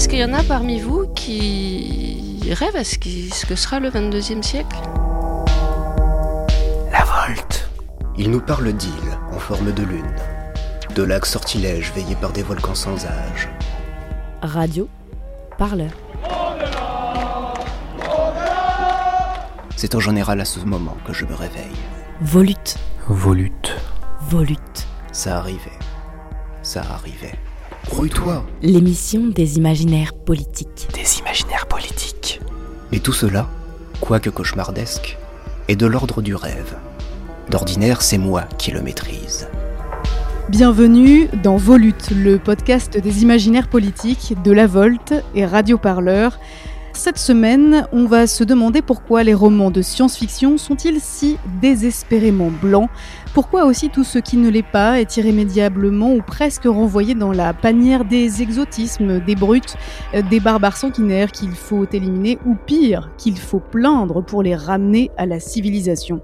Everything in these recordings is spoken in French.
Est-ce qu'il y en a parmi vous qui rêvent à ce, que sera le 22e siècle? La Volte. Il nous parle d'îles en forme de lune, de lacs sortilèges veillés par des volcans sans âge. Radio, parleur. C'est en général à ce moment que je me réveille. Volute. Volute. Volute. Ça arrivait. Ça arrivait. Rouille-toi L'émission des imaginaires politiques. Des imaginaires politiques. Et tout cela, quoique cauchemardesque, est de l'ordre du rêve. D'ordinaire, c'est moi qui le maîtrise. Bienvenue dans Volute, le podcast des imaginaires politiques de La Volte et Radio Parleur. Cette semaine, on va se demander pourquoi les romans de science-fiction sont-ils si désespérément blancs? Pourquoi aussi tout ce qui ne l'est pas est irrémédiablement ou presque renvoyé dans la panière des exotismes, des brutes, euh, des barbares sanguinaires qu'il faut éliminer ou pire, qu'il faut plaindre pour les ramener à la civilisation?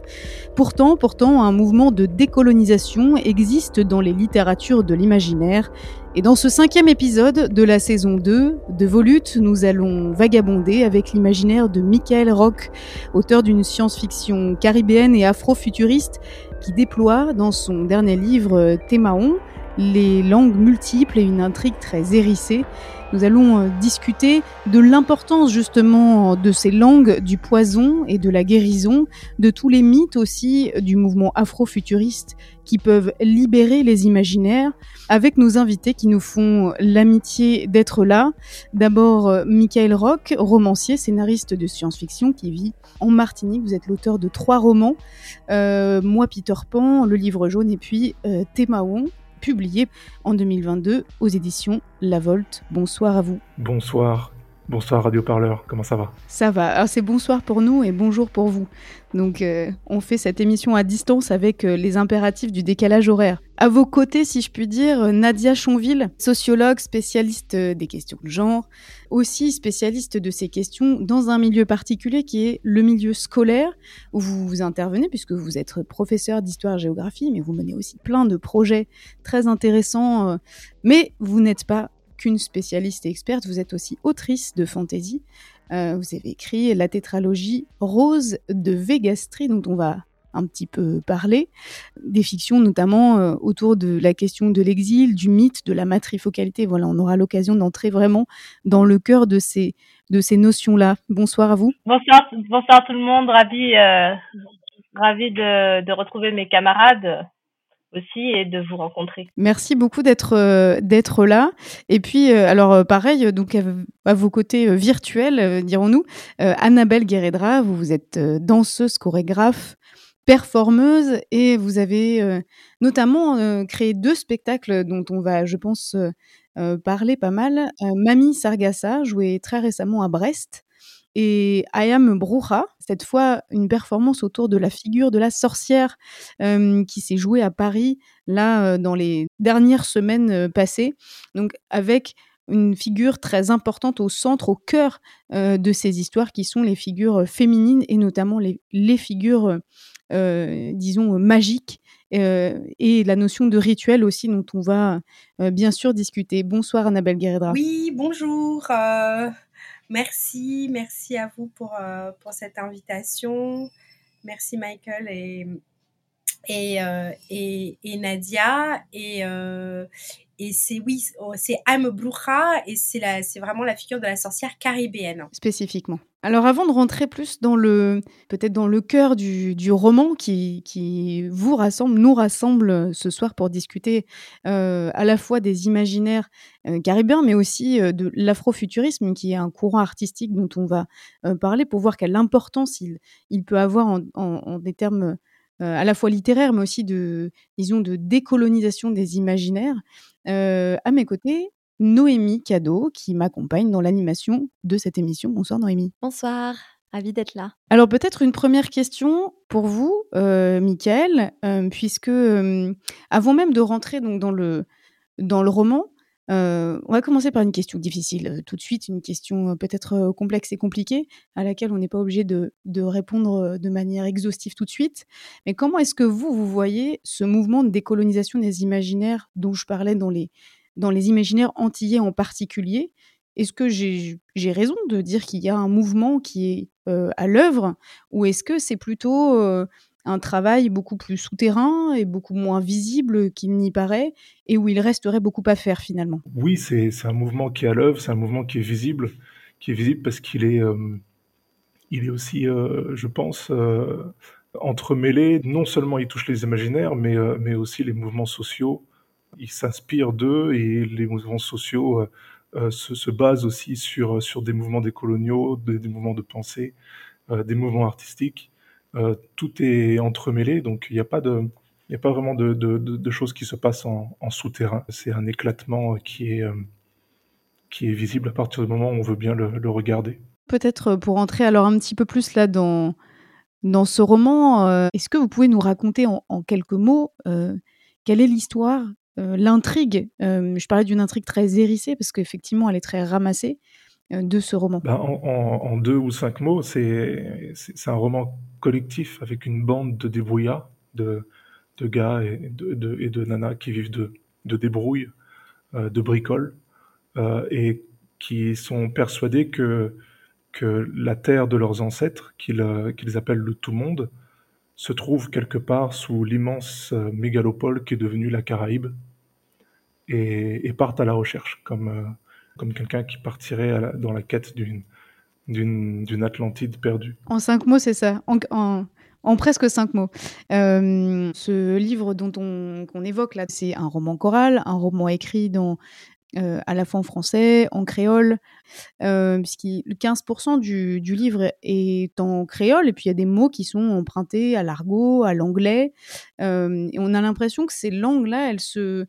Pourtant, pourtant, un mouvement de décolonisation existe dans les littératures de l'imaginaire et dans ce cinquième épisode de la saison 2 de Volute, nous allons vagabonder avec l'imaginaire de Michael Rock, auteur d'une science-fiction caribéenne et afro-futuriste qui déploie dans son dernier livre Thémaon les langues multiples et une intrigue très hérissée. Nous allons euh, discuter de l'importance justement de ces langues, du poison et de la guérison, de tous les mythes aussi du mouvement afro-futuriste qui peuvent libérer les imaginaires, avec nos invités qui nous font l'amitié d'être là. D'abord, euh, Michael Rock, romancier, scénariste de science-fiction qui vit en Martinique. Vous êtes l'auteur de trois romans, euh, Moi Peter Pan, Le Livre Jaune et puis euh, publié en 2022 aux éditions La Volte. Bonsoir à vous. Bonsoir. Bonsoir Radio Parleur, comment ça va? Ça va. Alors c'est bonsoir pour nous et bonjour pour vous. Donc euh, on fait cette émission à distance avec euh, les impératifs du décalage horaire. À vos côtés, si je puis dire, euh, Nadia Chonville, sociologue, spécialiste des questions de genre, aussi spécialiste de ces questions dans un milieu particulier qui est le milieu scolaire où vous, vous intervenez puisque vous êtes professeur d'histoire-géographie, mais vous menez aussi plein de projets très intéressants. mais vous n'êtes pas qu'une spécialiste et experte, vous êtes aussi autrice de fantasy. Euh, vous avez écrit la tétralogie Rose de Végastri, dont on va un petit peu parler, des fictions notamment euh, autour de la question de l'exil, du mythe, de la matrifocalité. Voilà, on aura l'occasion d'entrer vraiment dans le cœur de ces, de ces notions-là. Bonsoir à vous. Bonsoir, bonsoir tout le monde, ravi, euh, ravi de retrouver mes camarades et de vous rencontrer. Merci beaucoup d'être euh, d'être là. Et puis euh, alors euh, pareil donc à, vos côtés virtuels dirons-nous Annabelle Guéredra, vous, vous êtes danseuse, chorégraphe, performeuse et vous avez notamment créé deux spectacles dont on va je pense parler pas mal. Mamie Sargassa joué très récemment à Brest et Ayam Bruja, cette fois une performance autour de la figure de la sorcière qui s'est jouée à Paris là dans les dernières semaines passées. Donc avec une figure très importante au centre, au cœur de ces histoires qui sont les figures féminines et notamment les, figures, disons, magiques et la notion de rituel aussi dont on va bien sûr discuter. Bonsoir Annabelle Guerredra. Oui, bonjour. Merci, merci à vous pour, euh, pour cette invitation. Merci Michael et, et, euh, et, et, Nadia. Et, euh, et c'est oui, oh, c'est Bruja et c'est vraiment la figure de la sorcière caribéenne. Spécifiquement. Alors avant de rentrer plus dans le peut-être dans le cœur du, du roman qui, qui, vous rassemble, nous rassemble ce soir pour discuter euh, à la fois des imaginaires euh, caribéens, mais aussi euh, de l'afrofuturisme, qui est un courant artistique dont on va parler pour voir quelle importance il, il peut avoir en, en des termes à la fois littéraires, mais aussi de, disons, de décolonisation des imaginaires. Euh, à mes côtés, Noémie Cadeau, qui m'accompagne dans l'animation de cette émission. Bonsoir Noémie. Bonsoir, ravie d'être là. Alors peut-être une première question pour vous, euh, Mickaël, euh, puisque avant même de rentrer donc, dans, le, dans le roman, on va commencer par une question difficile tout de suite, une question peut-être complexe et compliquée, à laquelle on n'est pas obligé de, de, répondre de manière exhaustive tout de suite. Mais comment est-ce que vous, vous voyez ce mouvement de décolonisation des imaginaires dont je parlais dans les, dans les imaginaires antillais en particulier, est-ce que j'ai raison de dire qu'il y a un mouvement qui est à l'œuvre ou est-ce que c'est plutôt un travail beaucoup plus souterrain et beaucoup moins visible qu'il n'y paraît et où il resterait beaucoup à faire finalement Oui, c'est un mouvement qui est à l'œuvre, c'est un mouvement qui est visible, qui est visible parce qu'il est, il est aussi, je pense, entremêlé. Non seulement il touche les imaginaires, mais, mais aussi les mouvements sociaux. Il s'inspire d'eux et les mouvements sociaux euh, se, se, base aussi sur, sur des mouvements décoloniaux, des, des mouvements de pensée, euh, des mouvements artistiques. Euh, tout est entremêlé, donc il n'y a pas de, il n'y a pas vraiment de, choses qui se passent en, souterrain. C'est un éclatement qui est, qui est visible à partir du moment où on veut bien le, regarder. Peut-être pour entrer alors un petit peu plus là dans, dans ce roman, est-ce que vous pouvez nous raconter en, quelques mots quelle est l'histoire euh, l'intrigue, euh, je parlais d'une intrigue très hérissée parce qu'effectivement elle est très ramassée euh, de ce roman. Ben, en, deux ou cinq mots, c'est un roman collectif avec une bande de débrouillards, de, de gars et de, de nanas qui vivent de, de débrouille, de bricole, et qui sont persuadés que, que la terre de leurs ancêtres, qu'ils appellent le tout-monde, se trouve quelque part sous l'immense mégalopole qui est devenue la Caraïbe, et, partent à la recherche, comme, euh, comme quelqu'un qui partirait dans la quête d'une, Atlantide perdue. En cinq mots, c'est ça. En, en, presque cinq mots. Euh, ce livre dont on, qu'on évoque là, c'est un roman choral, un roman écrit dans, euh, à la fois en français, en créole, euh, puisque 15% du, du, livre est en créole, et puis il y a des mots qui sont empruntés à l'argot, à l'anglais, et on a l'impression que ces langues-là, elles se,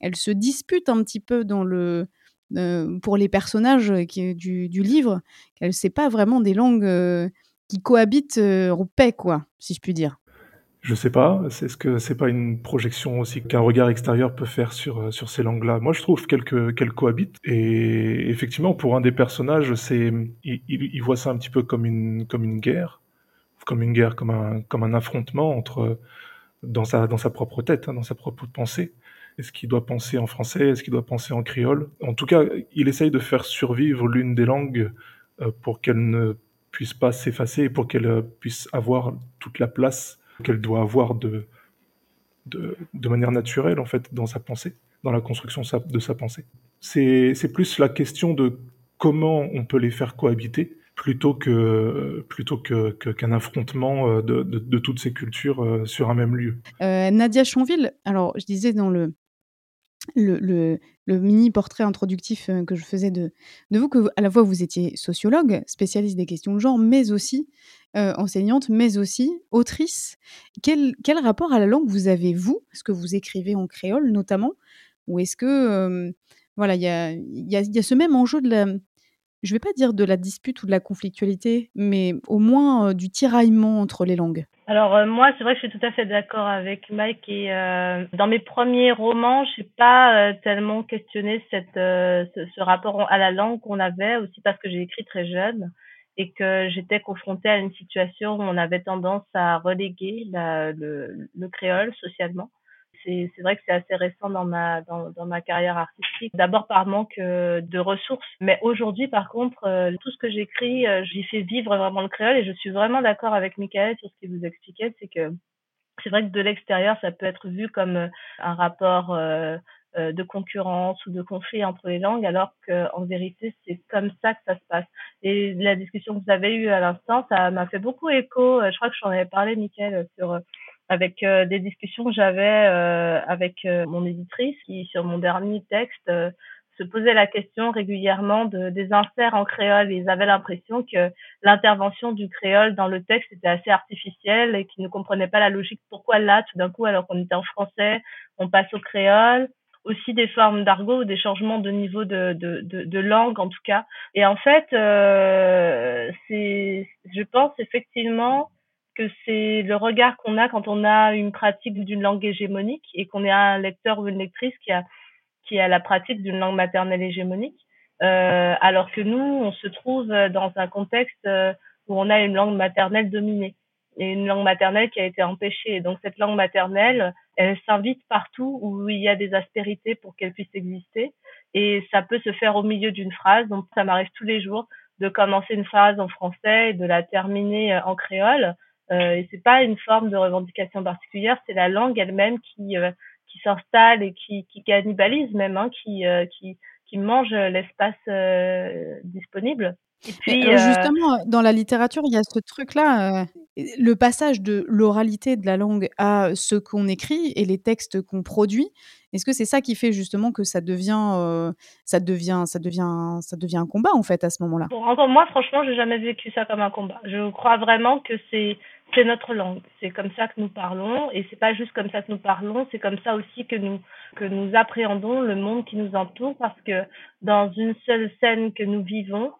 elle se dispute un petit peu dans le, euh, pour les personnages du, du, livre, qu'elle sait pas vraiment des langues euh, qui cohabitent euh, en paix, quoi, si je puis dire. Je sais pas. C'est ce que c'est pas une projection aussi qu'un regard extérieur peut faire sur sur ces langues-là? Moi, je trouve qu'elles cohabitent. Et effectivement, pour un des personnages, c'est il, il, voit ça un petit peu comme une comme une guerre, comme une guerre, comme un comme un affrontement entre dans sa dans sa propre tête, hein, dans sa propre pensée. Est-ce qu'il doit penser en français Est-ce qu'il doit penser en créole En tout cas, il essaye de faire survivre l'une des langues euh, pour qu'elle ne puisse pas s'effacer et pour qu'elle euh, puisse avoir toute la place qu'elle doit avoir de, de, manière naturelle, en fait, dans sa pensée, dans la construction de sa pensée. C'est plus la question de comment on peut les faire cohabiter plutôt que plutôt que qu'un affrontement euh, de, de, toutes ces cultures sur un même lieu. Nadia Chonville, alors je disais dans le le, mini portrait introductif euh, que je faisais de, vous, que à la fois vous étiez sociologue, spécialiste des questions de genre, mais aussi euh, enseignante, mais aussi autrice. Quel, rapport à la langue vous avez, vous? Est-ce que vous écrivez en créole notamment? Ou est-ce que, euh, voilà, il y a, ce même enjeu de la, je ne vais pas dire de la dispute ou de la conflictualité, mais au moins du tiraillement entre les langues? Alors euh, moi, c'est vrai que je suis tout à fait d'accord avec Mike et euh, dans mes premiers romans, je n'ai pas euh, tellement questionné cette, ce, ce, rapport à la langue qu'on avait aussi parce que j'ai écrit très jeune et que j'étais confrontée à une situation où on avait tendance à reléguer la, le, le créole socialement c'est vrai que c'est assez récent dans ma dans, ma carrière artistique. D'abord par manque euh, de ressources, mais aujourd'hui par contre euh, tout ce que j'écris, euh, j'y fais vivre vraiment le créole et je suis vraiment d'accord avec Michael sur ce qu'il vous expliquait, c'est que c'est vrai que de l'extérieur ça peut être vu comme un rapport de concurrence ou de conflit entre les langues, alors qu'en vérité, c'est comme ça que ça se passe. Et la discussion que vous avez eue à l'instant, ça m'a fait beaucoup écho. Je crois que j'en avais parlé, Michael, sur avec euh, des discussions que j'avais euh, avec euh, mon éditrice qui, sur mon dernier texte, se posait la question régulièrement de, des inserts en créole. Ils avaient l'impression que l'intervention du créole dans le texte était assez artificielle et qu'ils ne comprenaient pas la logique. Pourquoi là, tout d'un coup, alors qu'on était en français, on passe au créole aussi des formes d'argot ou des changements de niveau de, de, de, de, langue en tout cas. Et en fait, euh, c'est, je pense effectivement que c'est le regard qu'on a quand on a une pratique d'une langue hégémonique et qu'on est un lecteur ou une lectrice qui a qui a la pratique d'une langue maternelle hégémonique, euh, alors que nous, on se trouve dans un contexte euh, où on a une langue maternelle dominée, et une langue maternelle qui a été empêchée. donc cette langue maternelle, elle s'invite partout où il y a des aspérités pour qu'elle puisse exister. Et ça peut se faire au milieu d'une phrase. Donc ça m'arrive tous les jours de commencer une phrase en français et de la terminer euh, en créole. Euh, et c'est pas une forme de revendication particulière, c'est la langue elle-même qui euh, qui s'installe et qui, qui cannibalise même, hein, qui, euh, qui qui mange l'espace disponible. Et puis, euh, justement, dans la littérature, il y a ce truc-là, euh, le passage de l'oralité de la langue à ce qu'on écrit et les textes qu'on produit. Est-ce que c'est ça qui fait justement que ça devient, euh, ça devient, ça devient, ça devient un combat en fait à ce moment-là? Bon, Encore moi, franchement, j'ai jamais vécu ça comme un combat. Je crois vraiment que c'est c'est notre langue, c'est comme ça que nous parlons. Et c'est pas juste comme ça que nous parlons, c'est comme ça aussi que nous que nous appréhendons le monde qui nous entoure. Parce que dans une seule scène que nous vivons,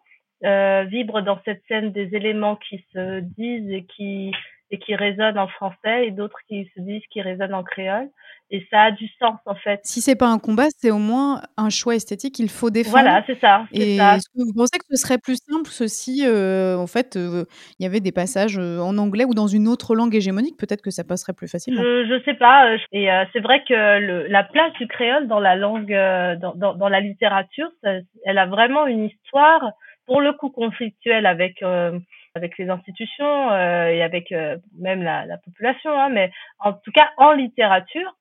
euh, vibre dans cette scène des éléments qui se disent et qui et qui résonnent en français et d'autres qui se disent qui résonnent en créole et ça a du sens en fait. Si c'est pas un combat, c'est au moins un choix esthétique qu'il faut défendre. Voilà, c'est ça. Et ça. est-ce que vous pensez que ce serait plus simple si euh, en fait euh, il y avait des passages euh, en anglais ou dans une autre langue hégémonique, peut-être que ça passerait plus facilement. Je, je sais pas. Et c'est vrai que le, la place du créole dans la langue, dans, dans, dans la littérature, ça, elle a vraiment une histoire pour le coup conflictuel avec avec les institutions euh, et avec euh, même la, la population, hein, mais en tout cas en littérature,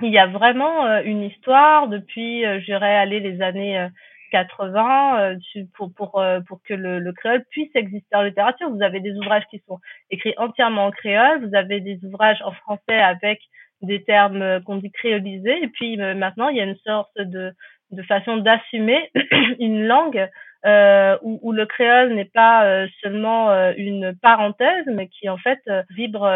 il y a vraiment une histoire depuis, je dirais, aller les années 80 pour pour pour que le, le, créole puisse exister en littérature. Vous avez des ouvrages qui sont écrits entièrement en créole, vous avez des ouvrages en français avec des termes qu'on dit créolisés, et puis maintenant il y a une sorte de de façon d'assumer une langue euh, où, où, le créole n'est pas euh, seulement euh, une parenthèse, mais qui en fait euh, vibre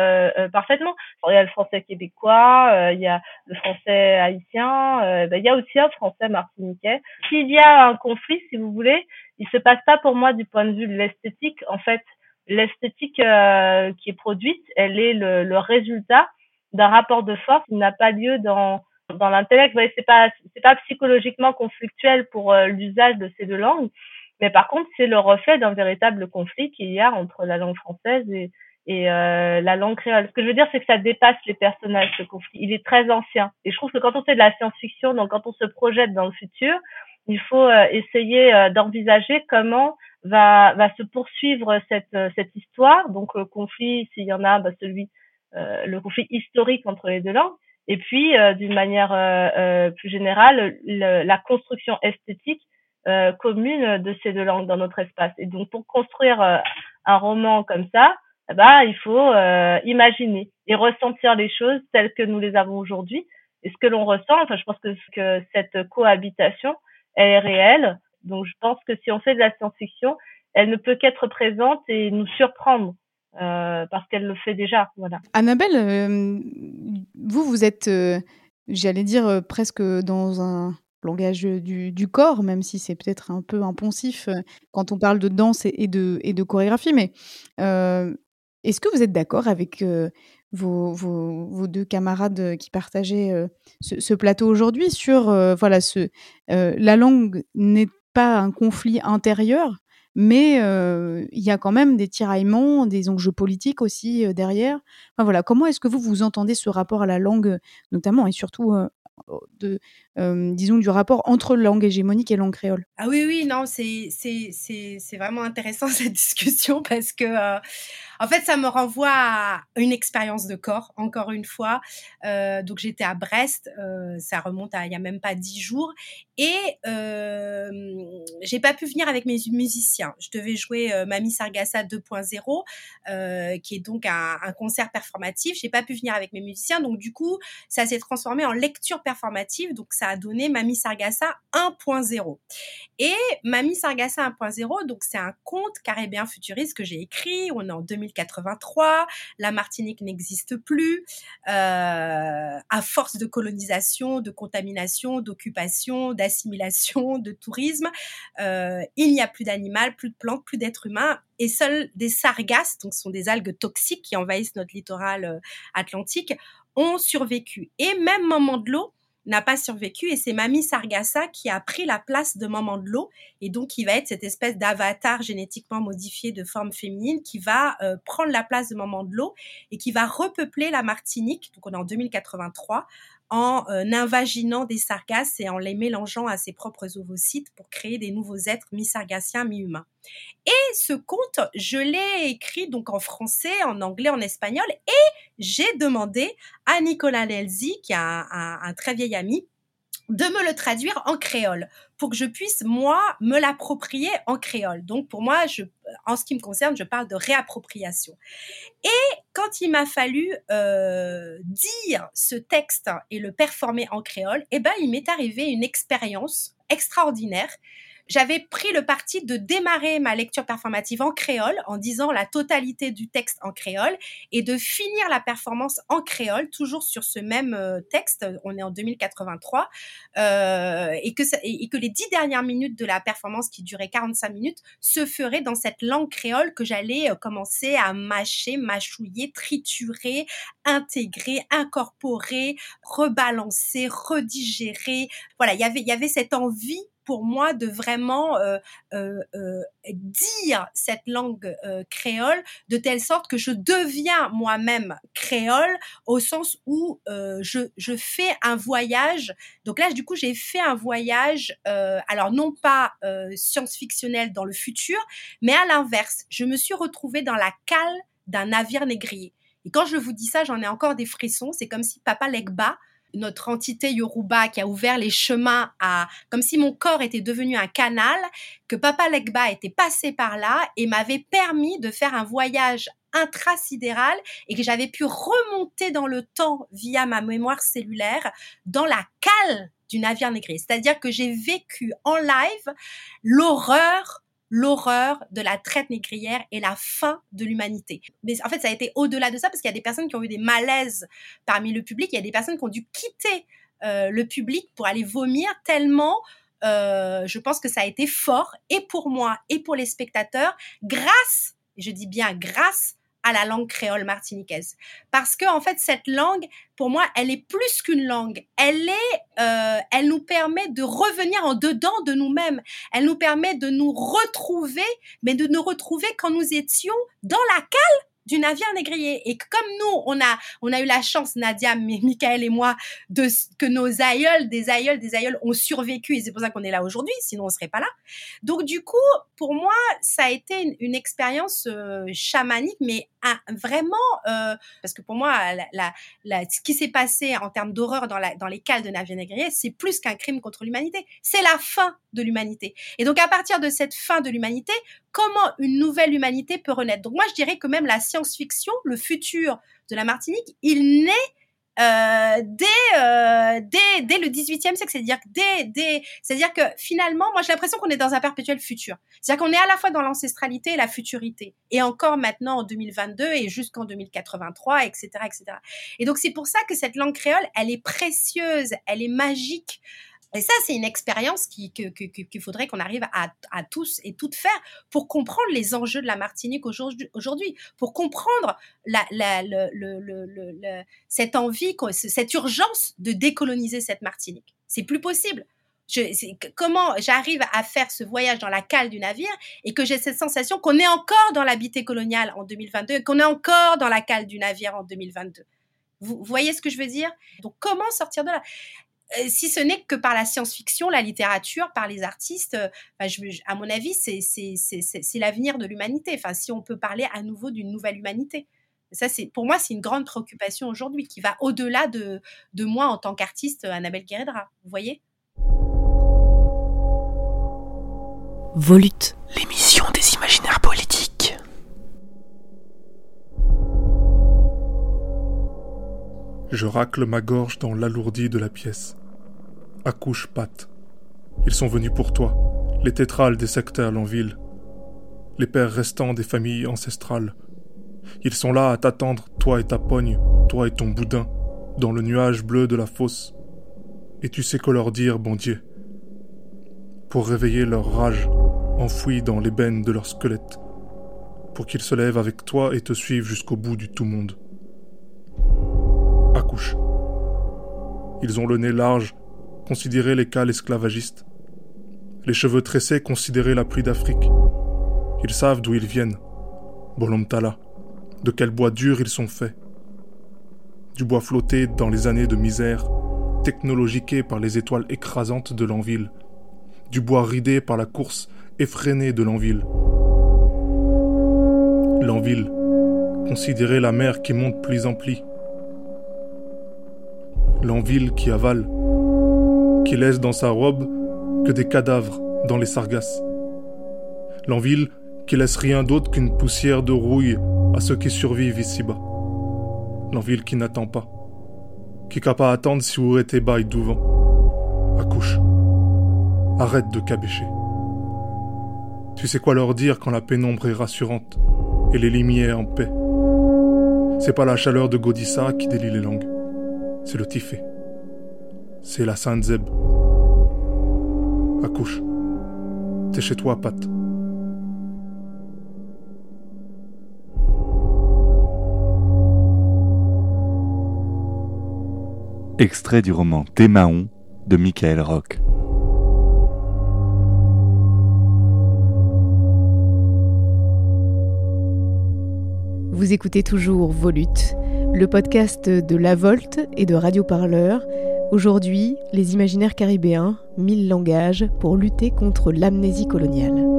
parfaitement. il y a le français québécois, il y a le français haïtien, ben, il y a aussi un français martiniquais. S'il y a un conflit, si vous voulez, il se passe pas pour moi du point de vue de l'esthétique. En fait, l'esthétique qui est produite, elle est le, le résultat d'un rapport de force qui n'a pas lieu dans dans l'intellect. c'est pas c'est pas psychologiquement conflictuel pour l'usage de ces deux langues mais par contre, c'est le reflet d'un véritable conflit qu'il y a entre la langue française et, et euh, la langue créole. Ce que je veux dire, c'est que ça dépasse les personnages, ce conflit. Il est très ancien. Et je trouve que quand on fait de la science-fiction, donc quand on se projette dans le futur, il faut euh, essayer euh, d'envisager comment va, va se poursuivre cette, euh, cette histoire. Donc le conflit, s'il y en a, bah, celui, le conflit historique entre les deux langues. Et puis, d'une manière plus générale, le, la construction esthétique euh, commune de ces deux langues dans notre espace. Et donc, pour construire euh, un roman comme ça, eh ben, il faut euh, imaginer et ressentir les choses telles que nous les avons aujourd'hui. Et ce que l'on ressent, enfin, je pense que, que cette cohabitation, elle est réelle. Donc, je pense que si on fait de la science-fiction, elle ne peut qu'être présente et nous surprendre. Euh, parce qu'elle le fait déjà. Voilà. Annabelle, vous, vous êtes, j'allais dire, presque dans un, langage du, corps, même si c'est peut-être un peu impensif quand on parle de danse et, de, chorégraphie. Mais est-ce que vous êtes d'accord avec vos, deux camarades qui partageaient ce, plateau aujourd'hui sur voilà la langue n'est pas un conflit intérieur, mais il y a quand même des tiraillements, des enjeux politiques aussi derrière. Voilà, comment est-ce que vous vous entendez ce rapport à la langue, notamment et surtout de, euh, disons, du rapport entre langue hégémonique et langue créole. Ah oui, oui, non, c'est, vraiment intéressant cette discussion parce que, euh, en fait, ça me renvoie à une expérience de corps, encore une fois. Euh, donc, j'étais à Brest, euh, ça remonte à il y a même pas dix jours, et euh, j'ai pas pu venir avec mes musiciens. Je devais jouer euh, Mamie Sargassa 2.0, euh, qui est donc un, concert performatif. J'ai pas pu venir avec mes musiciens, donc du coup, ça s'est transformé en lecture performative. Donc, ça a donné Mamie Sargassa 1.0. Et Mamie Sargassa 1.0, donc c'est un conte caribéen futuriste que j'ai écrit. On est en 2083. La Martinique n'existe plus. Euh, à force de colonisation, de contamination, d'occupation, d'assimilation, de tourisme, euh, il n'y a plus d'animal, plus de plantes, plus d'êtres humains et seuls des sargasses, donc ce sont des algues toxiques qui envahissent notre littoral euh, atlantique, ont survécu. Et même moment de l'eau, n'a pas survécu et c'est Mamie Sargassa qui a pris la place de Maman de l'eau et donc qui va être cette espèce d'avatar génétiquement modifié de forme féminine qui va euh, prendre la place de Maman de l'eau et qui va repeupler la Martinique. Donc on est en 2083 en euh, invaginant des sargasses et en les mélangeant à ses propres ovocytes pour créer des nouveaux êtres mi-sargassiens, mi-humains. Et ce conte, je l'ai écrit donc en français, en anglais, en espagnol, et j'ai demandé à Nicolas Nelzi, qui est un très vieil ami, de me le traduire en créole pour que je puisse moi me l'approprier en créole. Donc pour moi, je, en ce qui me concerne, je parle de réappropriation. Et quand il m'a fallu euh, dire ce texte et le performer en créole, eh ben il m'est arrivé une expérience extraordinaire j'avais pris le parti de démarrer ma lecture performative en créole en disant la totalité du texte en créole et de finir la performance en créole toujours sur ce même euh, texte. On est en 2083 euh, et que et que les dix dernières minutes de la performance qui durait 45 minutes se feraient dans cette langue créole que j'allais euh, commencer à mâcher, mâchouiller, triturer, intégrer, incorporer, rebalancer, redigérer. Voilà, il y avait cette envie pour moi de vraiment euh, euh, euh, dire cette langue créole de telle sorte que je deviens moi-même créole au sens où je, je fais un voyage. Donc là, du coup, j'ai fait un voyage, alors non pas science-fictionnel dans le futur, mais à l'inverse. Je me suis retrouvée dans la cale d'un navire négrier. Et quand je vous dis ça, j'en ai encore des frissons. C'est comme si Papa Legba notre entité Yoruba qui a ouvert les chemins à, comme si mon corps était devenu un canal, que Papa Legba était passé par là et m'avait permis de faire un voyage intrasidéral et que j'avais pu remonter dans le temps via ma mémoire cellulaire dans la cale du navire négrier. C'est-à-dire que j'ai vécu en live l'horreur l'horreur de la traite négrière et la fin de l'humanité. Mais en fait, ça a été au-delà de ça parce qu'il y a des personnes qui ont eu des malaises parmi le public. Il y a des personnes qui ont dû quitter euh, le public pour aller vomir tellement euh, je pense que ça a été fort et pour moi et pour les spectateurs grâce, je dis bien grâce à la langue créole martiniquaise. Parce que en fait, cette langue, pour moi, elle est plus qu'une langue. Elle est, euh, elle nous permet de revenir en dedans de nous-mêmes. Elle nous permet de nous retrouver, mais de nous retrouver quand nous étions dans la cale du navire négrier. Et comme nous, on a, on a eu la chance, Nadia, Michael et moi, de, que nos aïeuls, des aïeuls, des aïeuls ont survécu et c'est pour ça qu'on est là aujourd'hui, sinon on serait pas là. Donc du coup, pour moi, ça a été une, expérience euh, chamanique, mais vraiment, euh, parce que pour moi, la, la, ce qui s'est passé en termes d'horreur dans, dans les cales de navire négrier, c'est plus qu'un crime contre l'humanité. C'est la fin de l'humanité. Et donc à partir de cette fin de l'humanité, comment une nouvelle humanité peut renaître? Donc moi, je dirais que même la science-fiction, le futur de la Martinique, il naît euh, dès, euh, dès, dès le 18e siècle, c'est-à-dire dès, dès, c'est-à-dire que finalement, moi j'ai l'impression qu'on est dans un perpétuel futur. C'est-à-dire qu'on est à la fois dans l'ancestralité et la futurité, et encore maintenant en 2022 et jusqu'en 2083, etc., etc. Et donc c'est pour ça que cette langue créole, elle est précieuse, elle est magique. Et ça, c'est une expérience qu'il faudrait qu'on arrive à, tous et toutes faire pour comprendre les enjeux de la Martinique aujourd'hui, pour comprendre cette envie, cette urgence de décoloniser cette Martinique. C'est plus possible. comment j'arrive à faire ce voyage dans la cale du navire et que j'ai cette sensation qu'on est encore dans l'habité colonial en 2022 qu'on est encore dans la cale du navire en 2022. vous voyez ce que je veux dire? Donc comment sortir de là? Si ce n'est que par la science-fiction, la littérature, par les artistes, euh, à mon avis, c'est l'avenir de l'humanité. Enfin, si on peut parler à nouveau d'une nouvelle humanité. Ça, c'est pour moi, c'est une grande préoccupation aujourd'hui qui va au-delà de, de moi en tant qu'artiste, Annabelle Guéredra. Vous voyez? Volute. L'émission Je racle ma gorge dans l'alourdi de la pièce. Accouche, Pat. Ils sont venus pour toi, les tétrales des secteurs ville, les pères restants des familles ancestrales. Ils sont là à t'attendre, toi et ta pogne, toi et ton boudin, dans le nuage bleu de la fosse. Et tu sais quoi leur dire, bon Dieu, pour réveiller leur rage, enfouie dans l'ébène de leur squelette, pour qu'ils se lèvent avec toi et te suivent jusqu'au bout du tout Ils ont le nez large, considérez les cales esclavagistes. Les cheveux tressés, considérez la pluie d'Afrique. Ils savent d'où ils viennent. Bolomtala. De quel bois dur ils sont faits. Du bois flotté dans les années de misère, technologiqué par les étoiles écrasantes de l'enville. Du bois ridé par la course effrénée de l'enville. L'enville. Considérez la mer qui monte plis en plis. L'enville qui avale, qui laisse dans sa robe que des cadavres dans les sargasses. L'enville qui laisse rien d'autre qu'une poussière de rouille à ceux qui survivent ici-bas. L'enville qui n'attend pas, qui n'a pas attendre si vous êtes bail douvent. Accouche. Arrête de cabécher. Tu sais quoi leur dire quand la pénombre est rassurante et les lumières en paix? C'est pas la chaleur de Godissa qui délie les langues, c'est le tifé. C'est la Sainte Zeb. Accouche. T'es chez toi, Pat. Extrait du roman Thémaon de Michael Rock. Vous écoutez toujours Volute, le podcast de La Volte et de Radio Parleur. Aujourd'hui, les imaginaires caribéens, mille langages pour lutter contre l'amnésie coloniale.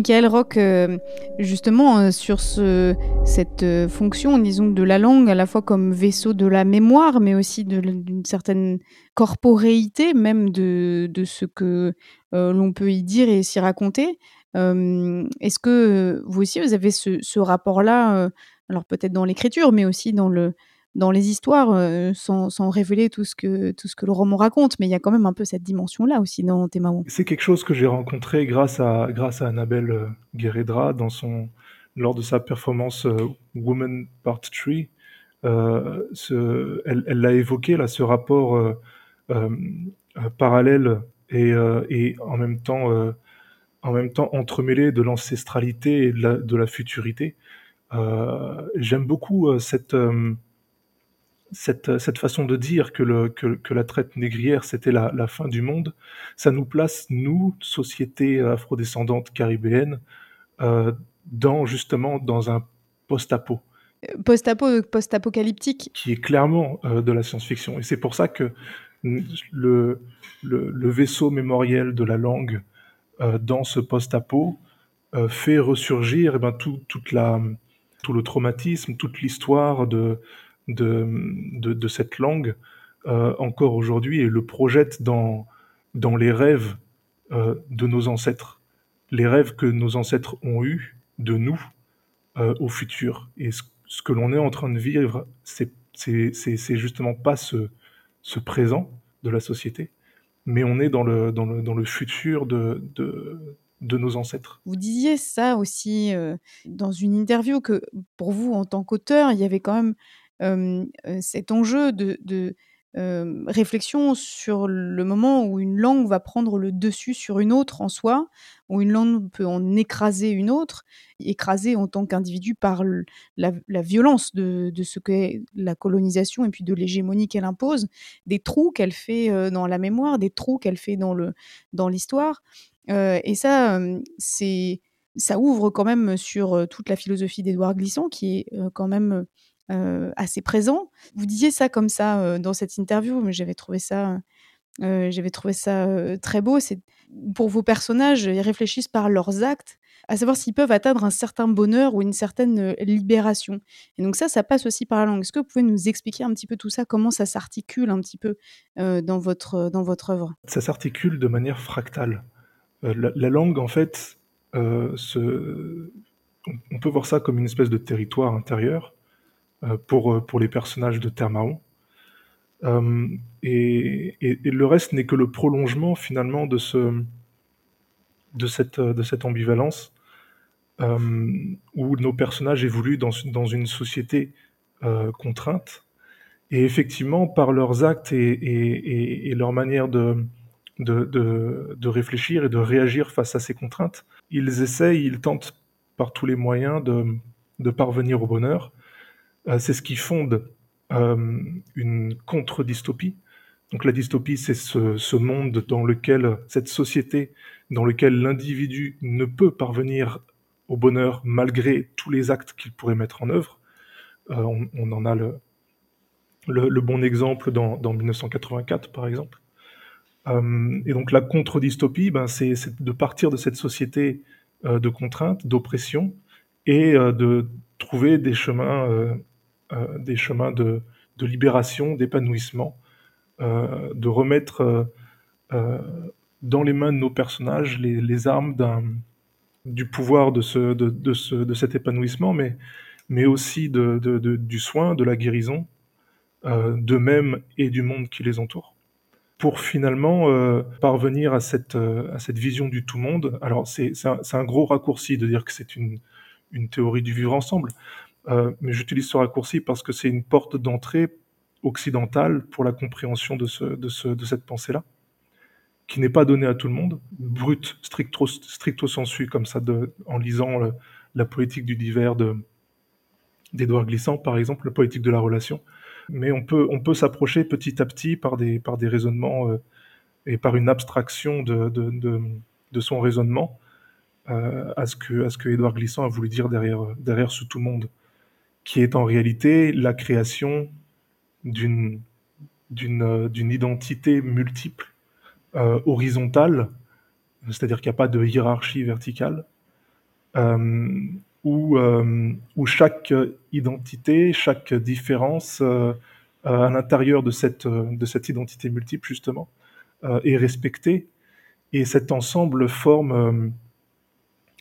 Michael Rock, euh, justement, euh, sur ce, cette euh, fonction, disons, de la langue, à la fois comme vaisseau de la mémoire, mais aussi d'une certaine corporéité, même de, ce que l'on peut y dire et s'y raconter. Est-ce que vous aussi, vous avez ce rapport-là, alors peut-être dans l'écriture, mais aussi dans le, dans les histoires, euh, sans, révéler tout ce, que, tout ce que le roman raconte, mais il y a quand même un peu cette dimension-là aussi dans Thémaon. C'est quelque chose que j'ai rencontré grâce à, grâce à Annabelle euh, Guerredra dans son, lors de sa performance euh, Woman Part 3. Euh, ce, elle l'a évoqué, là, ce rapport parallèle et, et, en même temps, en même temps entremêlé de l'ancestralité et de la futurité. J'aime beaucoup cette cette, cette, façon de dire que, le, que, que la traite négrière, c'était la, la, fin du monde, ça nous place, nous, société afrodescendante caribéenne, euh, dans justement dans un post-apo. Post-apo, post-apocalyptique. Qui est clairement euh, de la science-fiction. Et c'est pour ça que le, le, le, vaisseau mémoriel de la langue euh, dans ce post-apo euh, fait ressurgir eh ben, tout, toute la, tout le traumatisme, toute l'histoire de, de, cette langue euh, encore aujourd'hui et le projette dans, dans les rêves euh, de nos ancêtres, les rêves que nos ancêtres ont eus de nous euh, au futur. Et ce, que l'on est en train de vivre, c'est justement pas ce, ce présent de la société, mais on est dans le, dans le, dans le futur de, de, de nos ancêtres. Vous disiez ça aussi dans une interview que pour vous, en tant qu'auteur, il y avait quand même cet enjeu de, réflexion sur le moment où une langue va prendre le dessus sur une autre en soi, où une langue peut en écraser une autre, écraser en tant qu'individu par la, violence de, ce qu'est la colonisation et puis de l'hégémonie qu'elle impose, des trous qu'elle fait dans la mémoire, des trous qu'elle fait dans le dans l'histoire. et ça, c'est ça ouvre quand même sur toute la philosophie d'Édouard Glissant, qui est quand même assez présent. Vous disiez ça comme ça euh, dans cette interview, mais j'avais trouvé ça, euh, j'avais trouvé ça très beau. C'est pour vos personnages, ils réfléchissent par leurs actes, à savoir s'ils peuvent atteindre un certain bonheur ou une certaine libération. Et donc ça, ça passe aussi par la langue. Est-ce que vous pouvez nous expliquer un petit peu tout ça, comment ça s'articule un petit peu dans votre dans votre œuvre? Ça s'articule de manière fractale. La, la, langue, en fait, on peut voir ça comme une espèce de territoire intérieur euh, pour, euh, pour les personnages de Termaon. Euh, et, et, le reste n'est que le prolongement finalement de, ce, de, cette, de cette ambivalence euh, où nos personnages évoluent dans, dans une société euh, contrainte. Et effectivement, par leurs actes et, et, leur manière de, de, de, de, réfléchir et de réagir face à ces contraintes, ils essayent, ils tentent par tous les moyens de, de parvenir au bonheur. Euh, c'est ce qui fonde euh, une contre-dystopie. Donc la dystopie, c'est ce, monde dans lequel, cette société dans lequel l'individu ne peut parvenir au bonheur malgré tous les actes qu'il pourrait mettre en œuvre. Euh, on, en a le, bon exemple dans, dans, 1984, par exemple. Et donc la contre-dystopie, ben, c'est de partir de cette société de contraintes, d'oppression, et de trouver des chemins, des chemins de, de libération, d'épanouissement, de remettre dans les mains de nos personnages les, les armes du pouvoir de, ce, de, de, ce, de cet épanouissement, mais, mais aussi de, de, du soin, de la guérison, euh, d'eux-mêmes et du monde qui les entoure, pour finalement euh, parvenir à cette, euh, à cette vision du tout monde. Alors c'est un, un, gros raccourci de dire que c'est une, une théorie du vivre ensemble, euh, mais j'utilise ce raccourci parce que c'est une porte d'entrée occidentale pour la compréhension de, ce, de, ce, de cette pensée-là qui n'est pas donnée à tout le monde, brut, stricto, stricto sensu, comme ça, de, en lisant la politique du divers d'Edouard Glissant, par exemple, la politique de la relation. Mais on peut, on peut s'approcher petit à petit par des, par des raisonnements euh, et par une abstraction de, de, de, son raisonnement euh, à, ce que, à ce que Édouard Glissant a voulu dire derrière, derrière ce tout monde, qui est en réalité la création d'une d'une identité multiple euh, horizontale, c'est-à-dire qu'il n'y a pas de hiérarchie verticale, euh, où, euh, où chaque identité, chaque différence euh, à l'intérieur de cette, de cette identité multiple, justement, euh, est respectée, et cet ensemble forme,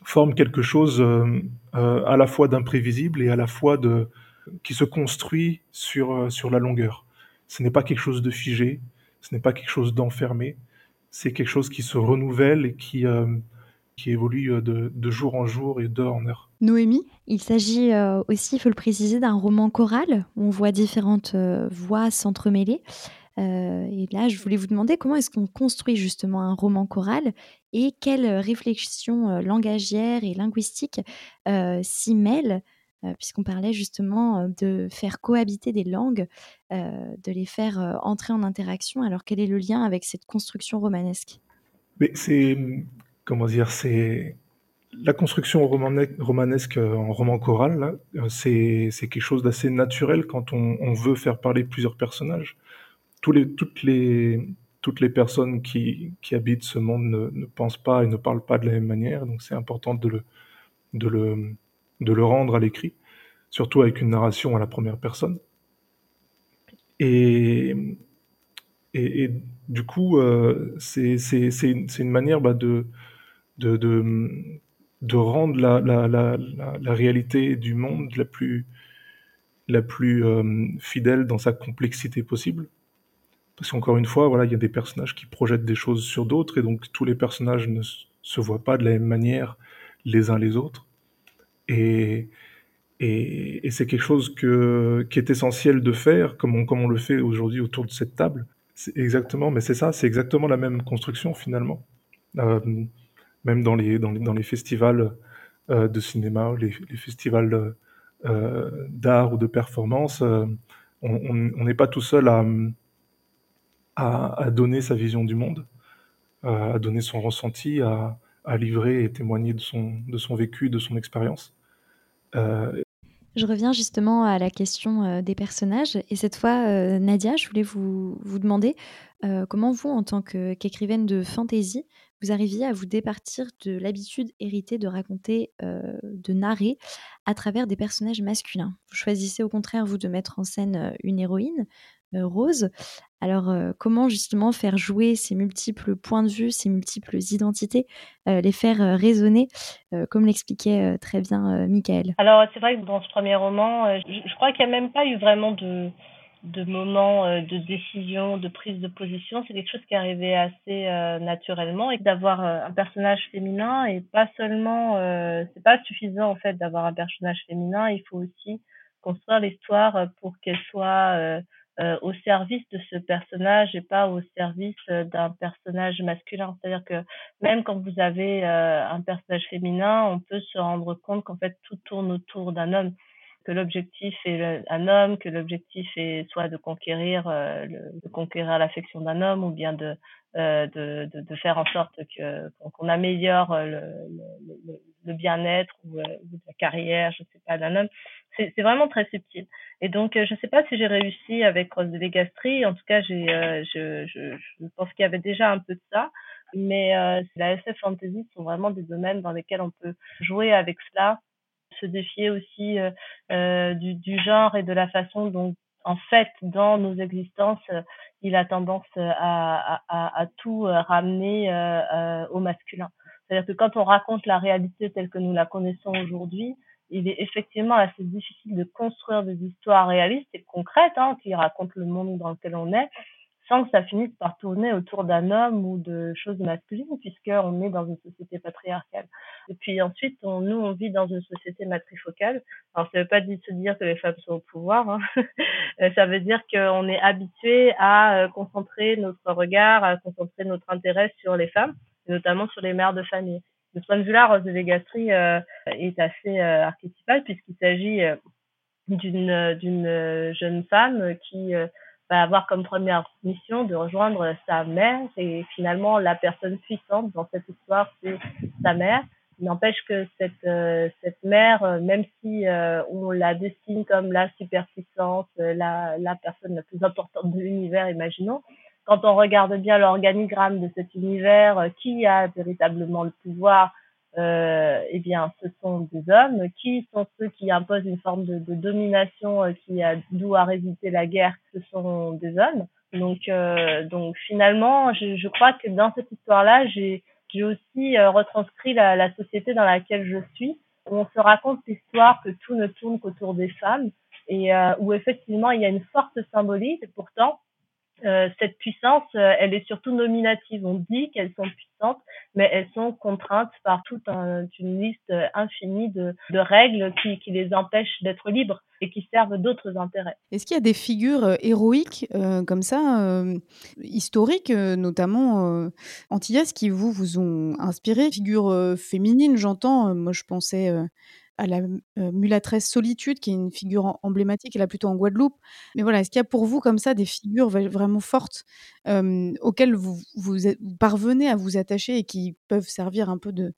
forme quelque chose à la fois d'imprévisible et à la fois de, qui se construit sur, sur la longueur. Ce n'est pas quelque chose de figé, ce n'est pas quelque chose d'enfermé, c'est quelque chose qui se renouvelle et qui, euh, qui évolue de, de, jour en jour et d'heure en heure. Noémie? Il s'agit euh, aussi, il faut le préciser, d'un roman choral où on voit différentes euh, voix s'entremêler. Et là, je voulais vous demander comment est-ce qu'on construit justement un roman choral et quelles réflexions langagières et linguistiques s'y mêlent euh, puisqu'on parlait justement euh, de faire cohabiter des langues, euh, de les faire entrer en interaction. Alors quel est le lien avec cette construction romanesque? C'est comment dire, c'est la construction romanesque en roman choral, c'est quelque chose d'assez naturel quand on, veut faire parler plusieurs personnages. Toutes, les, personnes qui, habitent ce monde ne, pensent pas et ne parlent pas de la même manière, donc c'est important de le, rendre à l'écrit, surtout avec une narration à la première personne. Et, du coup, euh, c'est une, manière bah, de, rendre la, réalité du monde la plus, la plus euh, fidèle dans sa complexité possible. Parce qu'encore une fois, voilà, il y a des personnages qui projettent des choses sur d'autres, et donc tous les personnages ne se voient pas de la même manière les uns les autres. Et, c'est quelque chose qui est essentiel de faire, comme on, le fait aujourd'hui autour de cette table. Exactement, mais c'est ça, c'est exactement la même construction finalement. Euh, même dans les, festivals euh, de cinéma, les, festivals euh, d'art ou de performance, on n'est pas tout seul à, à, donner sa vision du monde, à donner son ressenti, à, livrer et témoigner de son, de son vécu, de son expérience. Euh... Je reviens justement à la question euh, des personnages. Et cette fois, euh, Nadia, je voulais vous, vous demander comment vous, en tant qu'écrivaine de fantasy, vous arriviez à vous départir de l'habitude héritée de raconter, de narrer à travers des personnages masculins? Vous choisissez au contraire, vous, de mettre en scène une héroïne, Rose. Alors, euh, comment justement faire jouer ces multiples points de vue, ces multiples identités, euh, les faire euh, résonner, comme l'expliquait très bien Michael? Alors, c'est vrai que dans ce premier roman, je, crois qu'il n'y a même pas eu vraiment de, de moments euh, de décision, de prise de position, c'est quelque chose qui arrivait assez euh, naturellement. Et d'avoir euh, un personnage féminin et pas seulement, c'est pas suffisant en fait d'avoir un personnage féminin, il faut aussi construire l'histoire pour qu'elle soit au service de ce personnage et pas au service d'un personnage masculin. C'est-à-dire que même quand vous avez un personnage féminin, on peut se rendre compte qu'en fait tout tourne autour d'un homme que l'objectif est un homme, que l'objectif est soit de conquérir, euh, de conquérir l'affection d'un homme ou bien de, euh, de, de, faire en sorte que qu'on améliore euh, le, le, bien-être ou, la carrière, je sais pas, d'un homme. C'est vraiment très subtil. Et donc, je sais pas si j'ai réussi avec Rose de Legastri. En tout cas, je, je, je, pense qu'il y avait déjà un peu de ça. Mais la SF fantasy sont vraiment des domaines dans lesquels on peut jouer avec cela se défier aussi euh, euh, du, du, genre et de la façon dont, en fait, dans nos existences, euh, il a tendance à, à, à tout ramener au masculin. C'est-à-dire que quand on raconte la réalité telle que nous la connaissons aujourd'hui, il est effectivement assez difficile de construire des histoires réalistes et concrètes hein, qui racontent le monde dans lequel on est, sans que ça finisse par tourner autour d'un homme ou de choses masculines, puisqu'on est dans une société patriarcale. Et puis ensuite, nous, on vit dans une société matrifocale. Alors, ça ne veut pas se dire que les femmes sont au pouvoir. Hein. Euh, ça veut dire qu'on est habitué à euh, concentrer notre regard, à concentrer notre intérêt sur les femmes, notamment sur les mères de famille. De ce point de vue-là, Rose de Legastri euh, est assez euh, archétypale puisqu'il s'agit d'une d'une jeune femme qui va avoir comme première mission de rejoindre sa mère. Et finalement, la personne puissante dans cette histoire, c'est sa mère. N'empêche que cette, euh, cette mère, euh, même si euh, on la dessine comme la superpuissance, la, la personne la plus importante de l'univers, imaginons, quand on regarde bien l'organigramme de cet univers, qui a véritablement le pouvoir, euh, eh bien, ce sont des hommes qui sont ceux qui imposent une forme de, domination euh, qui a d'où a résulté la guerre. Ce sont des hommes. Donc, euh, donc finalement, je, je, crois que dans cette histoire-là, j'ai j'ai aussi euh, retranscrit la, la, société dans laquelle je suis, où on se raconte l'histoire que tout ne tourne qu'autour des femmes et euh, où effectivement il y a une forte symbolique. Pourtant, euh, cette puissance, euh, elle est surtout nominative. On dit qu'elles sont puissantes, mais elles sont contraintes par toute une liste infinie de, règles qui, les empêchent d'être libres et qui servent d'autres intérêts. Est-ce qu'il y a des figures euh, héroïques euh, comme ça, euh, historiques, notamment antillaises, qui vous, vous ont inspiré? Figures féminines, j'entends. Moi, je pensais à la euh, mulâtresse Solitude, qui est une figure emblématique, elle est plutôt en Guadeloupe. Mais voilà, est-ce qu'il y a pour vous comme ça des figures vraiment fortes euh, auxquelles vous, vous, parvenez à vous attacher et qui peuvent servir un peu de,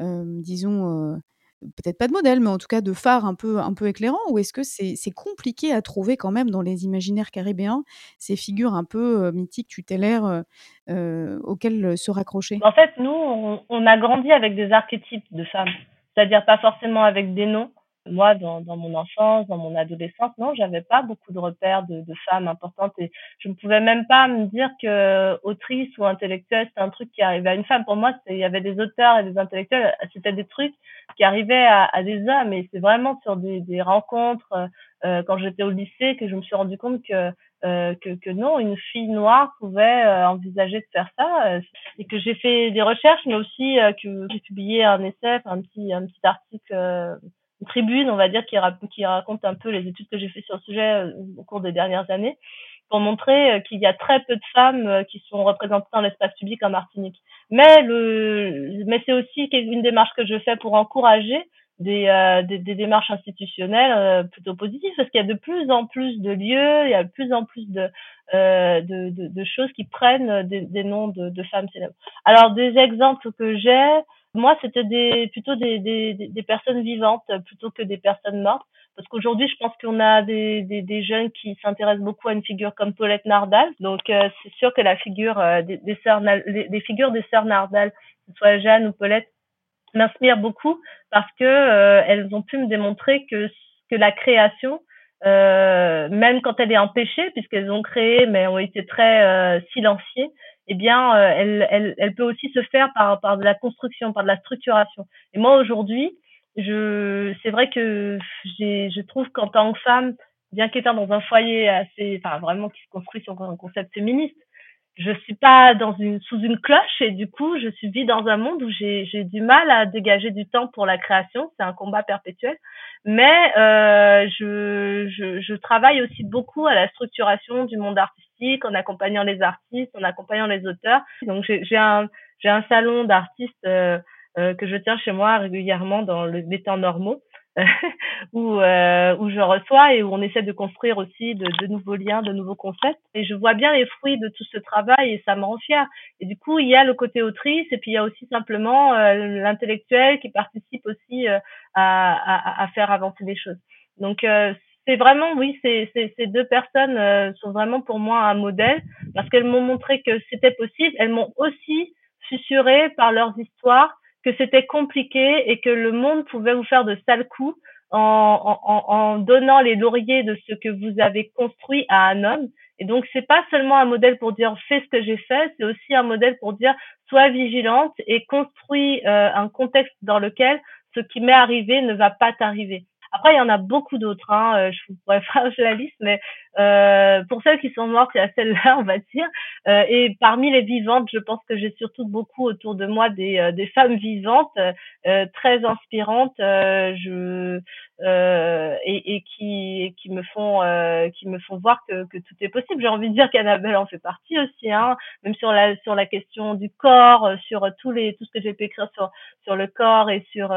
euh, disons, peut-être pas de modèle, mais en tout cas de phare un peu, un peu éclairant? Ou est-ce que c'est compliqué à trouver quand même dans les imaginaires caribéens ces figures un peu mythiques, tutélaires, auxquelles se raccrocher? En fait, nous, on a grandi avec des archétypes de femmes c'est-à-dire pas forcément avec des noms. Moi, dans, dans mon enfance, dans mon adolescence, non, j'avais pas beaucoup de repères de, de, femmes importantes et je ne pouvais même pas me dire que autrice ou intellectuelle, c'est un truc qui arrivait à une femme. Pour moi, il y avait des auteurs et des intellectuels, c'était des trucs qui arrivaient à, à des hommes et c'est vraiment sur des, des rencontres euh, quand j'étais au lycée que je me suis rendu compte que euh, que, que, non, une fille noire pouvait euh, envisager de faire ça, euh, et que j'ai fait des recherches, mais aussi que j'ai publié un essai, un petit un petit article, une tribune, on va dire, qui, raconte un peu les études que j'ai fait sur le sujet au cours des dernières années, pour montrer qu'il y a très peu de femmes qui sont représentées dans l'espace public en Martinique. Mais mais c'est aussi une démarche que je fais pour encourager des, euh, des, des, démarches institutionnelles euh, plutôt positives parce qu'il y a de plus en plus de lieux, il y a de plus en plus de, euh, de, de, de, choses qui prennent des, des noms de, de, femmes célèbres. Alors des exemples que j'ai, moi c'était des, plutôt des, des, des personnes vivantes plutôt que des personnes mortes. Parce qu'aujourd'hui, je pense qu'on a des, des, des, jeunes qui s'intéressent beaucoup à une figure comme Paulette Nardal. Donc, euh, c'est sûr que la figure des, des, sœurs, des, figures des sœurs Nardal, que ce soit Jeanne ou Paulette, m'inspire beaucoup parce que euh, elles ont pu me démontrer que que la création euh, même quand elle est empêchée puisqu'elles ont créé mais ont été très euh, silenciées eh bien euh, elle, elle, elle peut aussi se faire par par de la construction par de la structuration. Et moi aujourd'hui je c'est vrai que j'ai je trouve qu'en tant que femme bien qu'étant dans un foyer assez, enfin vraiment qui se construit sur un concept féministe, je suis pas dans une sous une cloche et du coup je suis vie dans un monde où j'ai j'ai du mal à dégager du temps pour la création. C'est un combat perpétuel. Mais euh, je, je je travaille aussi beaucoup à la structuration du monde artistique en accompagnant les artistes en accompagnant les auteurs. Donc j'ai un j'ai un salon d'artistes euh, euh, que je tiens chez moi régulièrement dans le, les temps normaux où, euh, où je reçois et où on essaie de construire aussi de, de, nouveaux liens, de nouveaux concepts. Et je vois bien les fruits de tout ce travail et ça me rend fière. Et du coup, il y a le côté autrice et puis il y a aussi simplement euh, l'intellectuel qui participe aussi euh, à, à, à, faire avancer les choses. Donc, euh, c'est vraiment, oui, ces, ces, deux personnes euh, sont vraiment pour moi un modèle parce qu'elles m'ont montré que c'était possible. Elles m'ont aussi susurré par leurs histoires que c'était compliqué et que le monde pouvait vous faire de sales coups en, donnant les lauriers de ce que vous avez construit à un homme. Et donc, c'est pas seulement un modèle pour dire fais ce que j'ai fait, c'est aussi un modèle pour dire sois vigilante et construis euh, un contexte dans lequel ce qui m'est arrivé ne va pas t'arriver. Après, il y en a beaucoup d'autres. Hein. Euh, je vous pourrais faire la liste, mais euh, pour celles qui sont mortes, il y a celle-là, on va dire. Euh, et parmi les vivantes, je pense que j'ai surtout beaucoup autour de moi des, euh, des femmes vivantes, euh, très inspirantes, je, et, et, qui, me font, qui me font voir que, tout est possible. J'ai envie de dire qu'Annabelle en fait partie aussi, hein, même sur la sur question du corps, sur tous les tout ce que j'ai pu écrire sur sur le corps et sur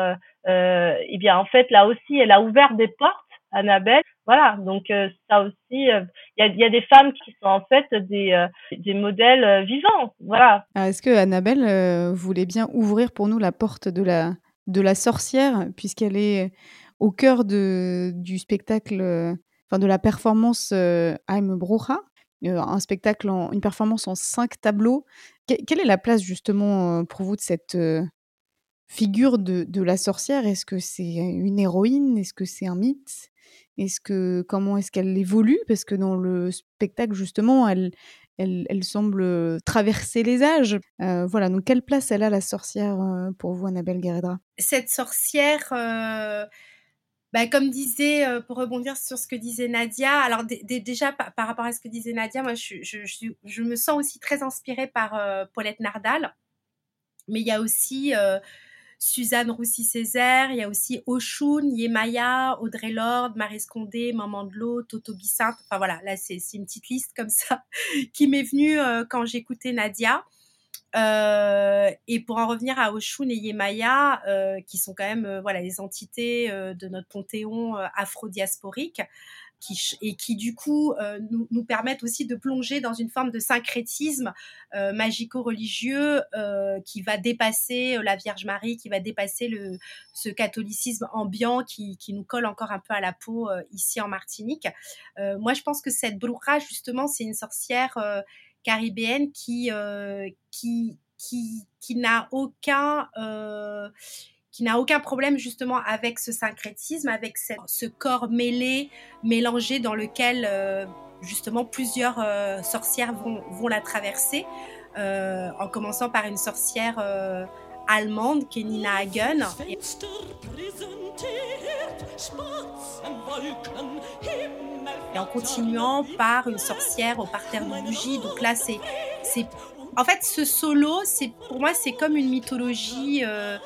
euh, eh bien en fait là aussi elle a ouvert des portes Annabelle. Voilà donc euh, ça aussi il euh, y, a, des femmes qui sont en fait des, modèles vivants. Voilà. Ah, est-ce que Annabelle voulait bien ouvrir pour nous la porte de la sorcière puisqu'elle est au cœur du spectacle enfin de la performance I'm Bruja un spectacle une performance en cinq tableaux. Quelle est la place justement pour vous de cette figure de, la sorcière? Est-ce que c'est une héroïne? Est-ce que c'est un mythe? Est-ce que comment est-ce qu'elle évolue? Parce que dans le spectacle justement, elle, semble traverser les âges. Euh, voilà, donc quelle place elle a la sorcière euh, pour vous, Annabelle Guerredra Cette sorcière. Euh... Bah, comme disait, euh, pour rebondir sur ce que disait Nadia, alors déjà par, rapport à ce que disait Nadia, moi je, je, je, je me sens aussi très inspirée par euh, Paulette Nardal, mais il y a aussi euh, Suzanne Roussy-Césaire, il y a aussi Oshun, Yemaya, Audrey Lorde, Marie Scondé, Maman de l'eau, Toto Guissant. Enfin voilà, là c'est une petite liste comme ça qui m'est venue euh, quand j'écoutais Nadia. Euh, et pour en revenir à Oshun et Yemaya, euh, qui sont quand même euh, voilà les entités euh, de notre panthéon afro-diasporique, qui, et qui du coup nous, nous, permettent aussi de plonger dans une forme de syncrétisme magico-religieux qui va dépasser la Vierge Marie, qui va dépasser le, ce catholicisme ambiant qui, qui nous colle encore un peu à la peau ici en Martinique. moi, je pense que cette bruja, justement, c'est une sorcière caribéenne qui, qui, qui, n'a aucun problème justement avec ce syncrétisme, avec ce corps mêlé, mélangé dans lequel euh, justement plusieurs euh, sorcières vont, la traverser, euh, en commençant par une sorcière euh, allemande qui est Nina Hagen. Et... En continuant par une sorcière au parterre de bougies. Donc là, c'est, en fait, ce solo, pour moi, c'est comme une mythologie. Euh,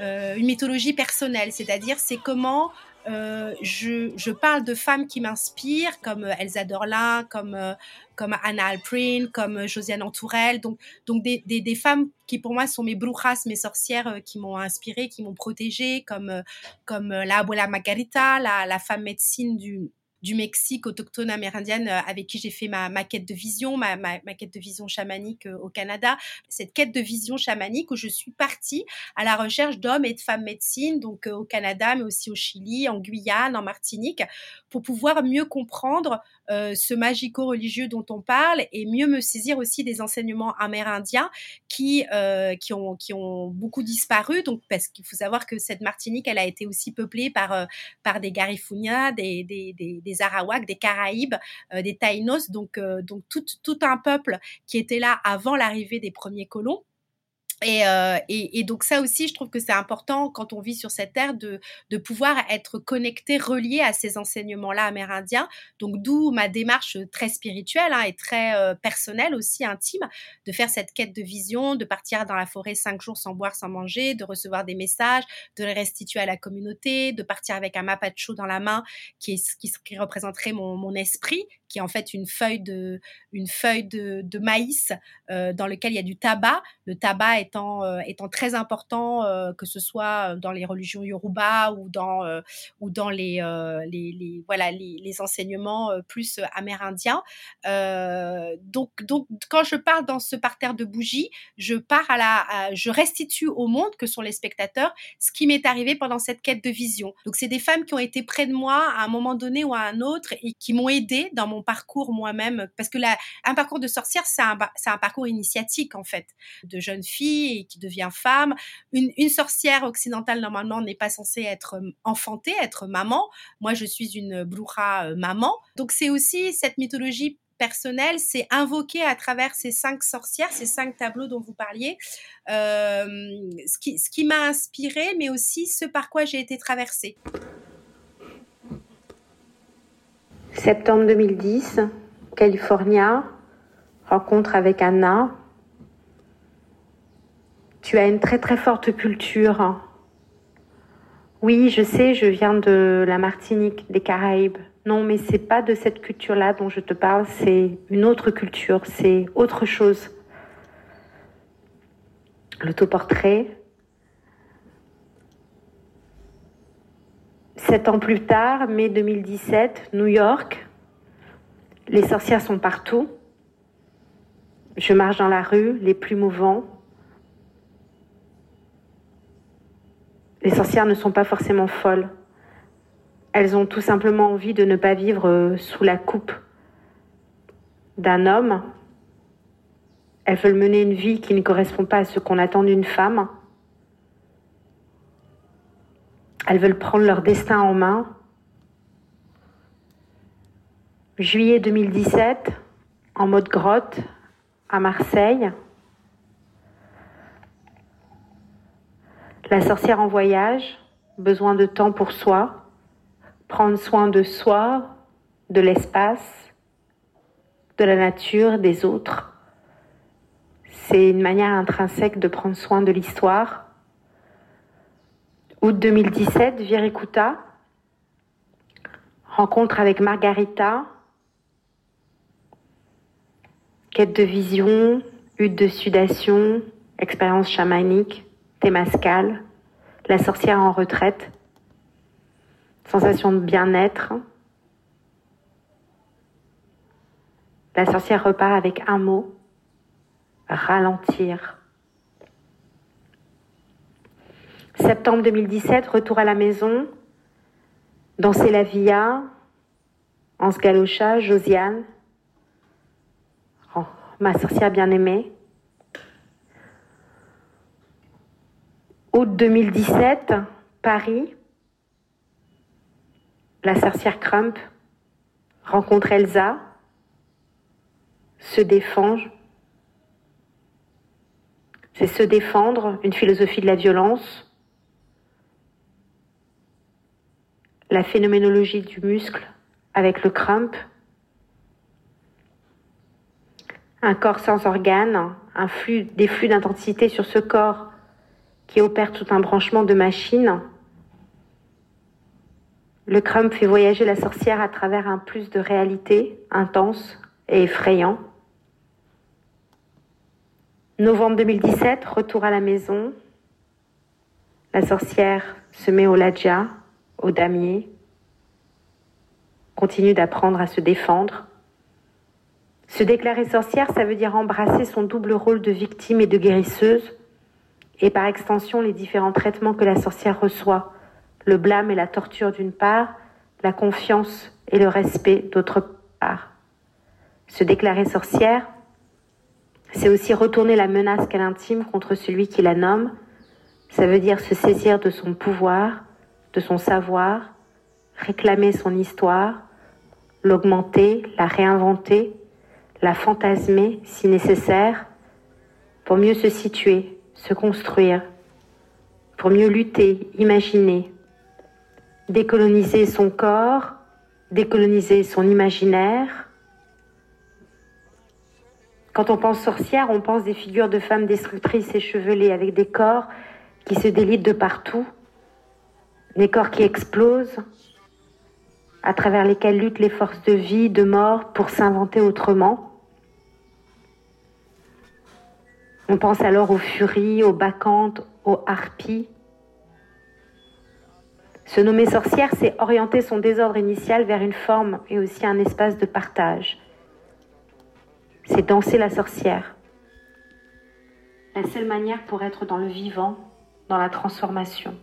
euh, une mythologie personnelle, c'est-à-dire c'est comment euh, je, je, parle de femmes qui m'inspirent, comme euh, Elsa Dorlin, comme, euh, comme Anna Alprin, comme Josiane Antourelle, donc, donc des, des, des, femmes qui pour moi sont mes brujas, mes sorcières euh, qui m'ont inspirée, qui m'ont protégée, comme, comme la Abuela Margarita, la, la femme médecine du, du Mexique autochtone amérindienne euh, avec qui j'ai fait ma, quête de vision, ma, ma, quête de vision chamanique euh, au Canada. Cette quête de vision chamanique où je suis partie à la recherche d'hommes et de femmes médecine, donc euh, au Canada, mais aussi au Chili, en Guyane, en Martinique, pour pouvoir mieux comprendre euh, ce magico-religieux dont on parle et mieux me saisir aussi des enseignements amérindiens qui, euh, qui, ont, qui ont beaucoup disparu. Donc, parce qu'il faut savoir que cette Martinique, elle a été aussi peuplée par, euh, par des Garifunias, des, des, des, Arawaks, des Caraïbes, euh, des Taïnos, donc, donc tout, tout un peuple qui était là avant l'arrivée des premiers colons euh, et, et, donc ça aussi, je trouve que c'est important quand on vit sur cette terre de, de pouvoir être connecté, relié à ces enseignements-là amérindiens. Donc d'où ma démarche très spirituelle hein, et très euh, personnelle aussi, intime, de faire cette quête de vision, de partir dans la forêt cinq jours sans boire, sans manger, de recevoir des messages, de les restituer à la communauté, de partir avec un mapacho dans la main qui, qui, qui représenterait mon, mon esprit, qui est en fait une feuille de, une feuille de, de maïs euh, dans lequel il y a du tabac. Le tabac étant, euh, étant très important, euh, que ce soit dans les religions yoruba ou dans, ou dans les, les, les, voilà, les, enseignements plus amérindiens. donc, donc, quand je parle dans ce parterre de bougies, je pars à la, je restitue au monde que sont les spectateurs ce qui m'est arrivé pendant cette quête de vision. Donc, c'est des femmes qui ont été près de moi à un moment donné ou à un autre et qui m'ont aidé dans mon parcours moi-même, parce que la, un parcours de sorcière, c'est un, parcours initiatique en fait, de jeune fille qui devient femme. Une, sorcière occidentale normalement n'est pas censée être euh, enfantée, être maman. Moi, je suis une bruja euh, maman. Donc c'est aussi cette mythologie personnelle, c'est invoqué à travers ces cinq sorcières, ces cinq tableaux dont vous parliez, euh, ce qui, ce qui m'a inspiré, mais aussi ce par quoi j'ai été traversée. Septembre 2010, California, rencontre avec Anna. Tu as une très très forte culture. Oui, je sais, je viens de la Martinique, des Caraïbes. Non, mais c'est pas de cette culture-là dont je te parle, c'est une autre culture, c'est autre chose. L'autoportrait, Sept ans plus tard, mai 2017, New York. Les sorcières sont partout. Je marche dans la rue, les plus mouvants. Les sorcières ne sont pas forcément folles. Elles ont tout simplement envie de ne pas vivre euh, sous la coupe d'un homme. Elles veulent mener une vie qui ne correspond pas à ce qu'on attend d'une femme. Elles veulent prendre leur destin en main. Juillet 2017, en mode grotte, à Marseille. La sorcière en voyage, besoin de temps pour soi, prendre soin de soi, de l'espace, de la nature, des autres. C'est une manière intrinsèque de prendre soin de l'histoire Août 2017, Virikuta. Rencontre avec Margarita. Quête de vision, hutte de sudation, expérience chamanique, Témascal, la sorcière en retraite, sensation de bien-être. La sorcière repart avec un mot, ralentir. Septembre 2017, retour à la maison. Danser la via. Anse Galocha, Josiane. Oh, ma sorcière bien-aimée. Août 2017, Paris. La sorcière Crump rencontre Elsa, se défend. C'est se défendre, une philosophie de la violence. La phénoménologie du muscle avec le crump, un corps sans organes, un flux, des flux d'intensité sur ce corps qui opère tout un branchement de machines. Le crump fait voyager la sorcière à travers un plus de réalité intense et effrayant. Novembre 2017, retour à la maison. La sorcière se met au ladja, au damier, continue d'apprendre à se défendre. Se déclarer sorcière, ça veut dire embrasser son double rôle de victime et de guérisseuse, et par extension les différents traitements que la sorcière reçoit, le blâme et la torture d'une part, la confiance et le respect d'autre part. Se déclarer sorcière, c'est aussi retourner la menace qu'elle intime contre celui qui la nomme, ça veut dire se saisir de son pouvoir, de son savoir, réclamer son histoire, l'augmenter, la réinventer, la fantasmer si nécessaire, pour mieux se situer, se construire, pour mieux lutter, imaginer, décoloniser son corps, décoloniser son imaginaire. Quand on pense sorcière, on pense des figures de femmes destructrices échevelées avec des corps qui se délitent de partout, des corps qui explosent, à travers lesquels luttent les forces de vie, de mort pour s'inventer autrement. On pense alors aux furies, aux bacchantes, aux harpies. Se nommer sorcière, c'est orienter son désordre initial vers une forme et aussi un espace de partage. C'est danser la sorcière. La seule manière pour être dans le vivant, dans la transformation.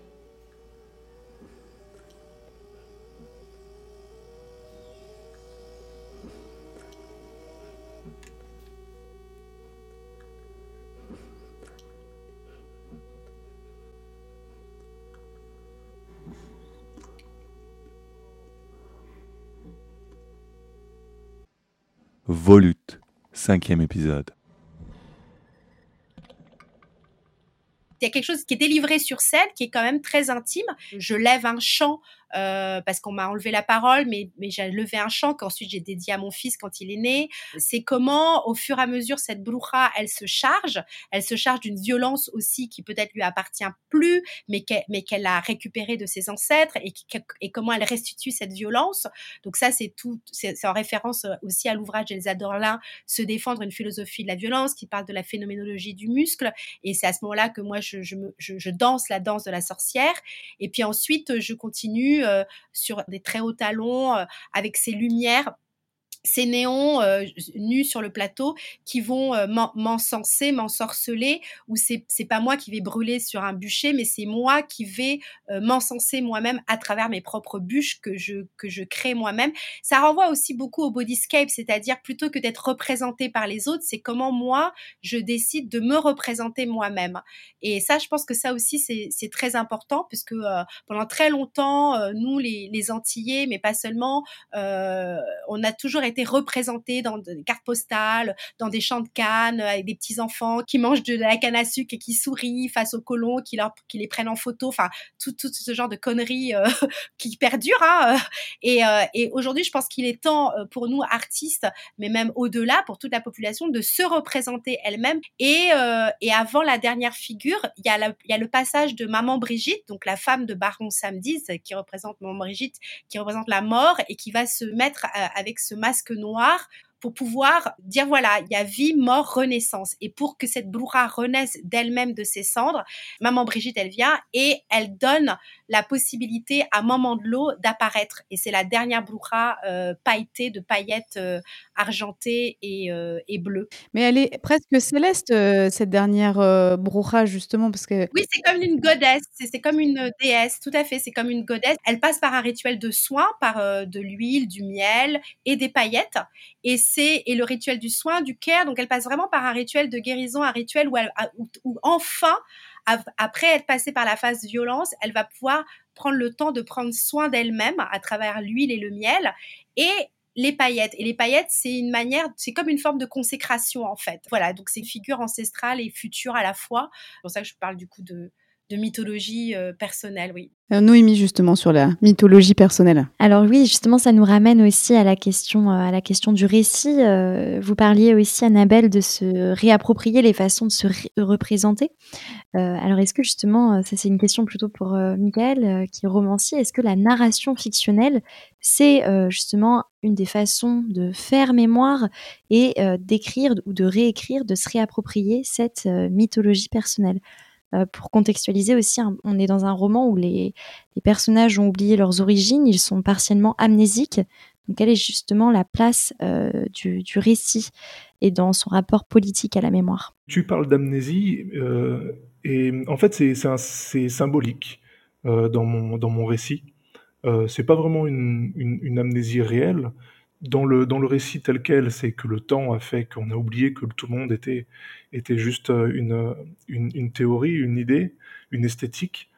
Volute, cinquième épisode. Il y a quelque chose qui est délivré sur scène, qui est quand même très intime. Je lève un chant euh, parce qu'on m'a enlevé la parole, mais, mais j'ai levé un chant qu'ensuite j'ai dédié à mon fils quand il est né. C'est comment, au fur et à mesure, cette brouha, elle se charge. Elle se charge d'une violence aussi qui peut-être lui appartient plus, mais qu'elle, mais qu'elle a récupéré de ses ancêtres et, et comment elle restitue cette violence. Donc ça, c'est tout, c'est, en référence aussi à l'ouvrage d'Elsa Dorlin, Se défendre une philosophie de la violence, qui parle de la phénoménologie du muscle. Et c'est à ce moment-là que moi, je, je, je, je danse la danse de la sorcière. Et puis ensuite, je continue euh, sur des très hauts talons, euh, avec ces lumières ces néons euh, nus sur le plateau qui vont euh, m'encenser, m'ensorceler, ou c'est pas moi qui vais brûler sur un bûcher, mais c'est moi qui vais euh, m'encenser moi-même à travers mes propres bûches que je que je crée moi-même. Ça renvoie aussi beaucoup au bodyscape, c'est-à-dire plutôt que d'être représenté par les autres, c'est comment moi je décide de me représenter moi-même. Et ça, je pense que ça aussi c'est très important puisque pendant très longtemps, nous les, les Antillais, mais pas seulement, on a toujours été représentés dans des cartes postales, dans des champs de canne, avec des petits enfants qui mangent de la canne à sucre et qui sourient face aux colons, qui, leur, qui les prennent en photo, enfin tout, tout ce genre de conneries euh, qui perdurent. Hein, et, euh, et aujourd'hui, je pense qu'il est temps euh, pour nous artistes, mais même au-delà, pour toute la population, de se représenter elle-même. Et, avant la dernière figure, il y, a y a le passage de Maman Brigitte, donc la femme de Baron Samedis, qui représente Maman Brigitte, qui représente la mort et qui va se mettre avec ce masque noir pour pouvoir dire voilà, il y a vie, mort, renaissance. Et pour que cette broura renaisse d'elle-même de ses cendres, maman Brigitte, elle vient et elle donne la possibilité à maman de l'eau d'apparaître. Et c'est la dernière broura euh, pailletée de paillettes euh, argentées et, euh, et, bleues. Mais elle est presque céleste, cette dernière broura, justement, parce que... Oui, c'est comme une godesse, c'est comme une déesse, tout à fait, c'est comme une godesse. Elle passe par un rituel de soin, par de l'huile, du miel et des paillettes. Et et le rituel du soin, du care. Donc elle passe vraiment par un rituel de guérison, un rituel où, enfin, après être passée par la phase violence, elle va pouvoir prendre le temps de prendre soin d'elle-même à travers l'huile et le miel. Et les paillettes. Et les paillettes, c'est une manière, c'est comme une forme de consécration en fait. Voilà, donc c'est une figure ancestrale et future à la fois. C'est pour ça que je parle du coup de, de mythologie euh, personnelle, oui. Euh, Noémie, justement, sur la mythologie personnelle. Alors oui, justement, ça nous ramène aussi à la question, euh, à la question du récit. vous parliez aussi, Annabelle, de se réapproprier les façons de se représenter. alors est-ce que justement, ça c'est une question plutôt pour Michael, qui est romancier, est-ce que la narration fictionnelle, c'est justement une des façons de faire mémoire et d'écrire ou de réécrire, de se réapproprier cette mythologie personnelle? Euh, pour contextualiser aussi, on est dans un roman où les, personnages ont oublié leurs origines, ils sont partiellement amnésiques. Donc, quelle est justement la place euh, du, récit et dans son rapport politique à la mémoire? Tu parles d'amnésie, euh, et en fait, c'est symbolique dans, mon, dans mon récit. c'est pas vraiment une, amnésie réelle, dans le, dans le récit tel quel, c'est que le temps a fait qu'on a oublié que tout le monde était, était juste euh, une, une, théorie, une idée, une esthétique.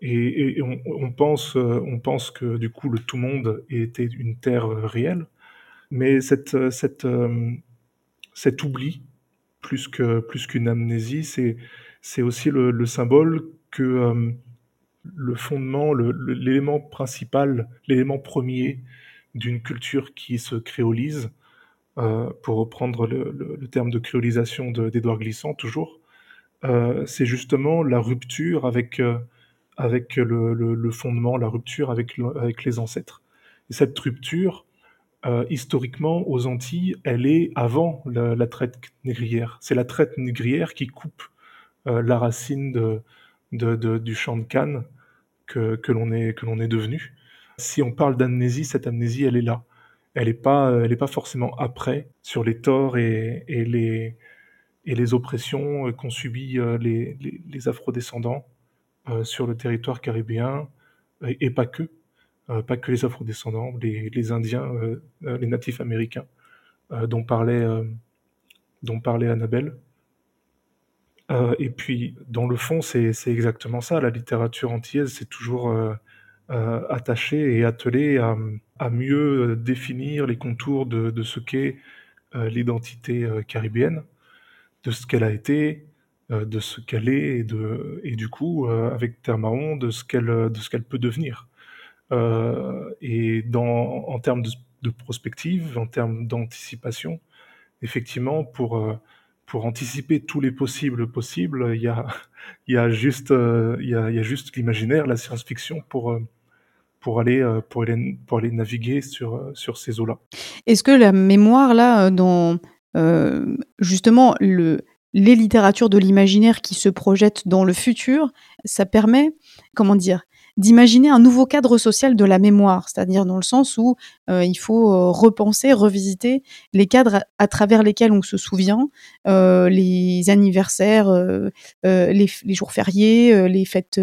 Et, on, pense, euh, on pense que du coup le tout monde était une terre réelle. Mais cette, cette, euh, cet oubli plus que plus qu'une amnésie, c'est c'est aussi le, symbole que euh, le fondement, l'élément principal, l'élément premier d'une culture qui se créolise, euh, pour reprendre le, terme de créolisation d'Édouard Glissant toujours, euh, c'est justement la rupture avec, avec le, fondement, la rupture avec, les ancêtres. Et cette rupture, euh, historiquement, aux Antilles, elle est avant la, traite négrière. C'est la traite négrière qui coupe euh, la racine du champ de Cannes que, que l'on est, que l'on est devenu. Si on parle d'amnésie, cette amnésie, elle est là. Elle n'est pas, elle est pas forcément après sur les torts et, les, les oppressions qu'ont subies euh, les, les, les afrodescendants sur le territoire caribéen, et pas que. Euh, pas que les afro-descendants, les, Indiens, euh, euh, les natifs américains, dont parlait, dont parlait Annabelle. et puis, dans le fond, c'est exactement ça. La littérature antillaise, c'est toujours attaché et attelé à, mieux définir les contours de, ce qu'est l'identité caribéenne, de ce qu'elle a été, de ce qu'elle est, et, de, du coup, avec Termaon, de ce qu'elle peut devenir. Euh, et en termes de, prospective, en termes d'anticipation, effectivement, pour, euh, pour anticiper tous les possibles possibles, il y a, juste, euh, il y a, juste l'imaginaire, la science-fiction pour, pour aller, pour aller, pour aller naviguer sur, sur ces eaux-là. Est-ce que la mémoire, là, dans justement le, les littératures de l'imaginaire qui se projettent dans le futur, ça permet, comment dire, d'imaginer un nouveau cadre social de la mémoire, c'est-à-dire dans le sens où euh, il faut euh, repenser, revisiter les cadres à, travers lesquels on se souvient, euh, les anniversaires, les, jours fériés, les fêtes,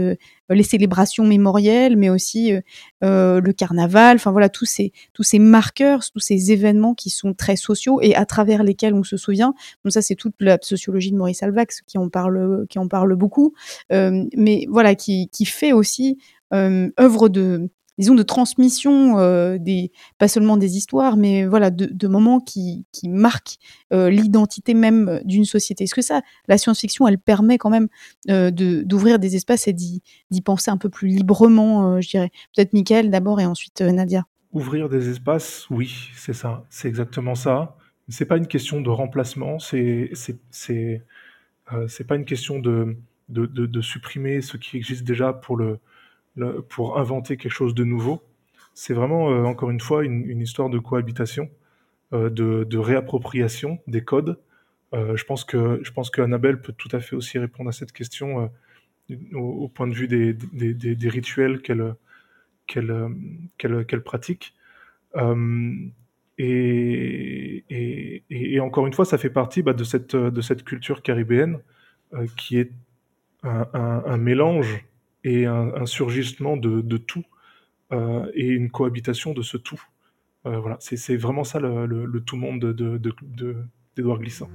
les célébrations mémorielles, mais aussi le carnaval, enfin voilà tous ces tous marqueurs, tous ces événements qui sont très sociaux et à travers lesquels on se souvient. Donc ça c'est toute la sociologie de Maurice Alvax qui en parle qui en parle beaucoup, mais voilà qui fait aussi euh, œuvre de disons de transmission euh, des pas seulement des histoires mais voilà de, moments qui, marquent euh, l'identité même d'une société. Est-ce que ça la science-fiction elle permet quand même d'ouvrir des espaces et d'y penser un peu plus librement je dirais? Peut-être Michael d'abord et ensuite Nadia. Ouvrir des espaces oui c'est ça c'est exactement ça. C'est pas une question de remplacement c'est c'est pas une question de, de de supprimer ce qui existe déjà pour le pour inventer quelque chose de nouveau. C'est vraiment, euh, encore une fois, une, histoire de cohabitation, euh, de, réappropriation des codes. Euh, je pense que je pense que Annabelle peut tout à fait aussi répondre à cette question au, point de vue des, des, rituels qu'elle qu'elle pratique. Et, encore une fois, ça fait partie bah, de, cette, de cette culture caribéenne qui est un mélange et un, surgissement de, tout euh, et une cohabitation de ce tout. Euh, voilà, c'est vraiment ça le, tout monde d'Edouard de, Glissant.